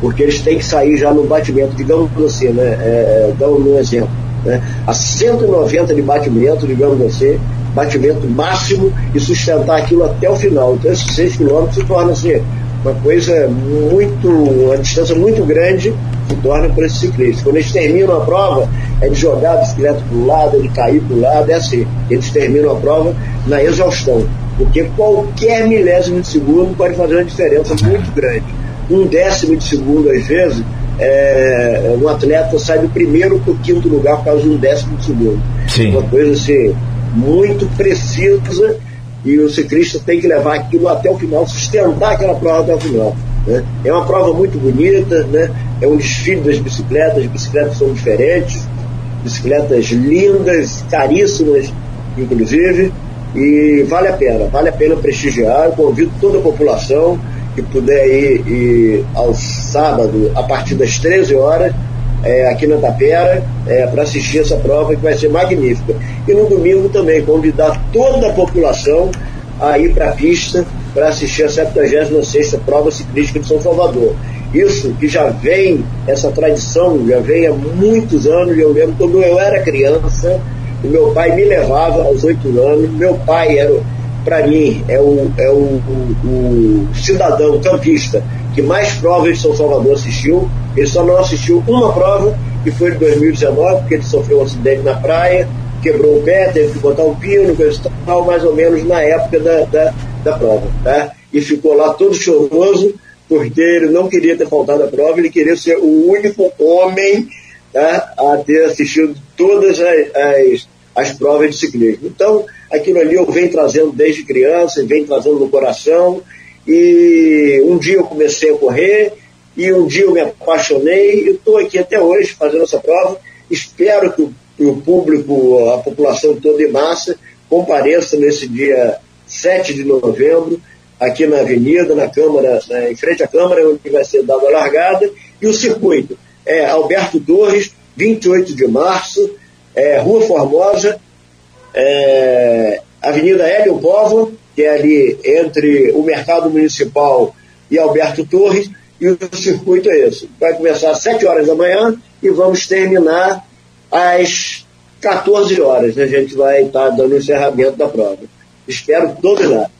porque eles têm que sair já no batimento, digamos assim, né? É, é dando um exemplo, né? A 190 de batimento, digamos assim, batimento máximo e sustentar aquilo até o final. Então, esses 6 quilômetros se torna assim, uma coisa muito, uma distância muito grande se torna para esse ciclista. Quando eles terminam a prova, é de jogar a bicicleta para o lado, é de cair para o lado, é assim. Eles terminam a prova na exaustão. Porque qualquer milésimo de segundo pode fazer uma diferença muito grande. Um décimo de segundo, às vezes, é, um atleta sai do primeiro para o quinto lugar por causa de um décimo de segundo. Sim. Uma coisa assim, muito precisa e o ciclista tem que levar aquilo até o final, sustentar aquela prova até o final. Né? É uma prova muito bonita, né? é um desfile das bicicletas, as bicicletas são diferentes, bicicletas lindas, caríssimas, inclusive, e vale a pena, vale a pena prestigiar. Convido toda a população que puder ir, ir ao sábado, a partir das 13 horas, é, aqui na Tapera é, para assistir essa prova que vai ser magnífica. E no domingo também convidar toda a população a ir para a pista para assistir a 76 prova ciclística de São Salvador. Isso que já vem, essa tradição já vem há muitos anos, eu lembro quando eu era criança, o meu pai me levava aos oito anos, meu pai era, para mim, é, o, é o, o, o cidadão campista que mais provas de São Salvador assistiu, ele só não assistiu uma prova, que foi de 2019, porque ele sofreu um acidente na praia, quebrou o pé, teve que botar um pino, tal, mais ou menos na época da, da, da prova, tá? E ficou lá todo choroso, porque ele não queria ter faltado a prova, ele queria ser o único homem tá, a ter assistido todas as, as, as provas de ciclismo. Então, aquilo ali eu venho trazendo desde criança, venho trazendo no coração, e um dia eu comecei a correr, e um dia eu me apaixonei, e estou aqui até hoje fazendo essa prova. Espero que o, que o público, a população toda em massa, compareça nesse dia 7 de novembro, aqui na Avenida, na Câmara, né, em frente à Câmara, onde vai ser dada a largada, e o circuito é Alberto Torres, 28 de março, é, Rua Formosa, é, Avenida Hélio Povo, que é ali entre o Mercado Municipal e Alberto Torres, e o circuito é esse. Vai começar às 7 horas da manhã e vamos terminar às 14 horas. A gente vai estar dando o encerramento da prova. Espero todos lá.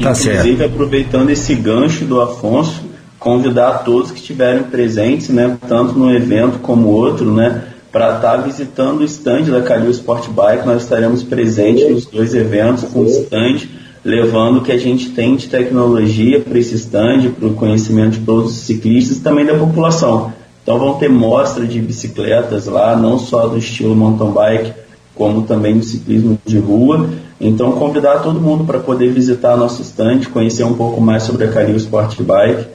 Tá Inclusive, certo. aproveitando esse gancho do Afonso, convidar todos que estiverem presentes, né, tanto no evento como outro, né, para estar tá visitando o stand da Calil Sport Bike. Nós estaremos presentes nos dois eventos com o stand, levando o que a gente tem de tecnologia para esse stand, para o conhecimento de todos os ciclistas e também da população. Então vão ter mostra de bicicletas lá, não só do estilo mountain bike, como também do ciclismo de rua. Então, convidar todo mundo para poder visitar nosso estande, conhecer um pouco mais sobre a Calil Sport Bike,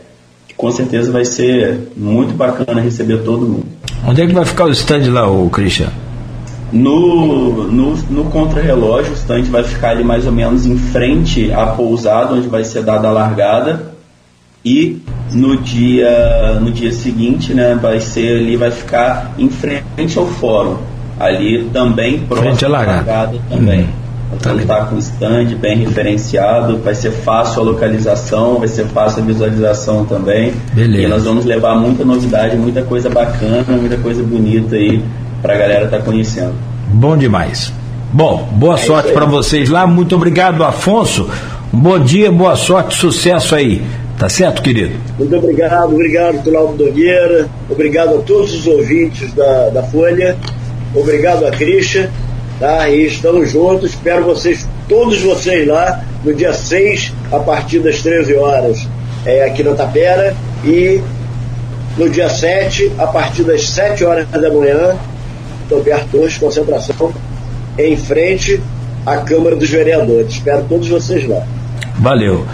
que com certeza vai ser muito bacana receber todo mundo. Onde é que vai ficar o stand lá, o Christian? No, no, no contrarrelógio, o stand vai ficar ali mais ou menos em frente à pousada, onde vai ser dada a largada. E no dia, no dia seguinte, né, vai ser ali, vai ficar em frente ao fórum. Ali também próximo à largada. largada também. Hum. Então está com stand bem referenciado, vai ser fácil a localização, vai ser fácil a visualização também. Beleza. E nós vamos levar muita novidade, muita coisa bacana, muita coisa bonita aí para a galera estar tá conhecendo. Bom demais. Bom, boa é sorte para vocês lá. Muito obrigado, Afonso. Bom dia, boa sorte, sucesso aí. Tá certo, querido? Muito obrigado, obrigado, Cláudio Nogueira. Obrigado a todos os ouvintes da, da Folha. Obrigado a Cristian. Tá? E estamos juntos, espero vocês, todos vocês lá, no dia 6, a partir das 13 horas, é, aqui na Tapera, e no dia 7, a partir das 7 horas da manhã, Roberto Torres, concentração, em frente à Câmara dos Vereadores. Espero todos vocês lá. Valeu.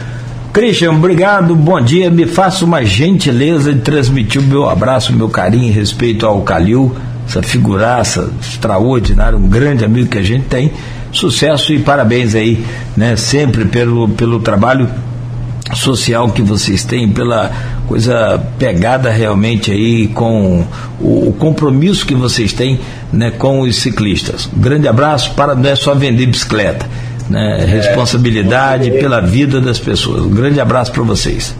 Christian, obrigado, bom dia. Me faça uma gentileza de transmitir o meu abraço, o meu carinho e respeito ao Calil essa figuraça extraordinária, um grande amigo que a gente tem. Sucesso e parabéns aí, né? Sempre pelo, pelo trabalho social que vocês têm, pela coisa pegada realmente aí com o, o, compromisso que vocês têm né, com os ciclistas. Um grande abraço para não é só vender bicicleta, né, é, responsabilidade pela vida das pessoas. Um grande abraço para vocês.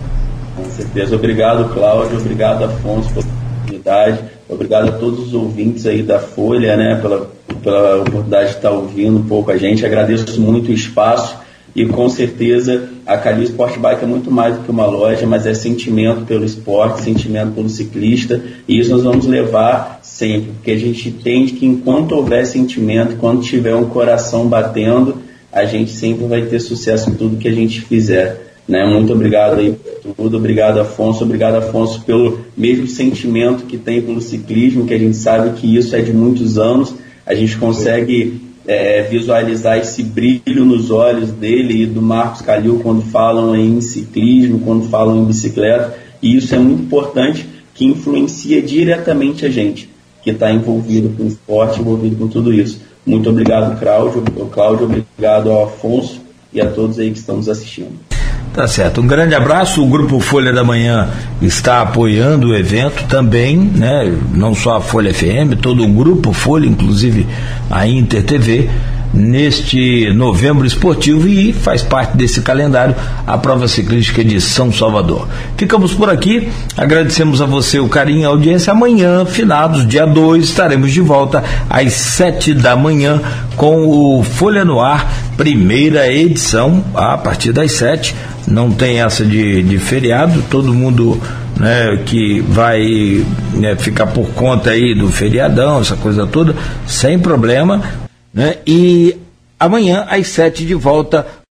Com certeza, obrigado Cláudio, obrigado Afonso pela oportunidade. Obrigado a todos os ouvintes aí da Folha, né, pela, pela oportunidade de estar ouvindo um pouco a gente. Agradeço muito o espaço e com certeza a Calil Sport Bike é muito mais do que uma loja, mas é sentimento pelo esporte, sentimento pelo ciclista e isso nós vamos levar sempre, porque a gente entende que enquanto houver sentimento, quando tiver um coração batendo, a gente sempre vai ter sucesso em tudo que a gente fizer. Né? Muito obrigado aí por tudo, obrigado Afonso, obrigado Afonso pelo mesmo sentimento que tem pelo ciclismo, que a gente sabe que isso é de muitos anos, a gente consegue é, visualizar esse brilho nos olhos dele e do Marcos Calil quando falam em ciclismo, quando falam em bicicleta, e isso é muito importante que influencia diretamente a gente que está envolvido com o esporte, envolvido com tudo isso. Muito obrigado, Cláudio, Cláudio, obrigado ao Afonso e a todos aí que estão nos assistindo. Tá certo. Um grande abraço. O Grupo Folha da Manhã está apoiando o evento também, né? Não só a Folha FM, todo o Grupo Folha, inclusive a Inter TV. Neste novembro esportivo e faz parte desse calendário a prova ciclística de São Salvador. Ficamos por aqui, agradecemos a você o carinho e a audiência. Amanhã, finados, dia 2, estaremos de volta às 7 da manhã com o Folha no Ar, primeira edição, a partir das 7. Não tem essa de, de feriado, todo mundo né, que vai né, ficar por conta aí do feriadão, essa coisa toda, sem problema. Né, e amanhã, às sete, de volta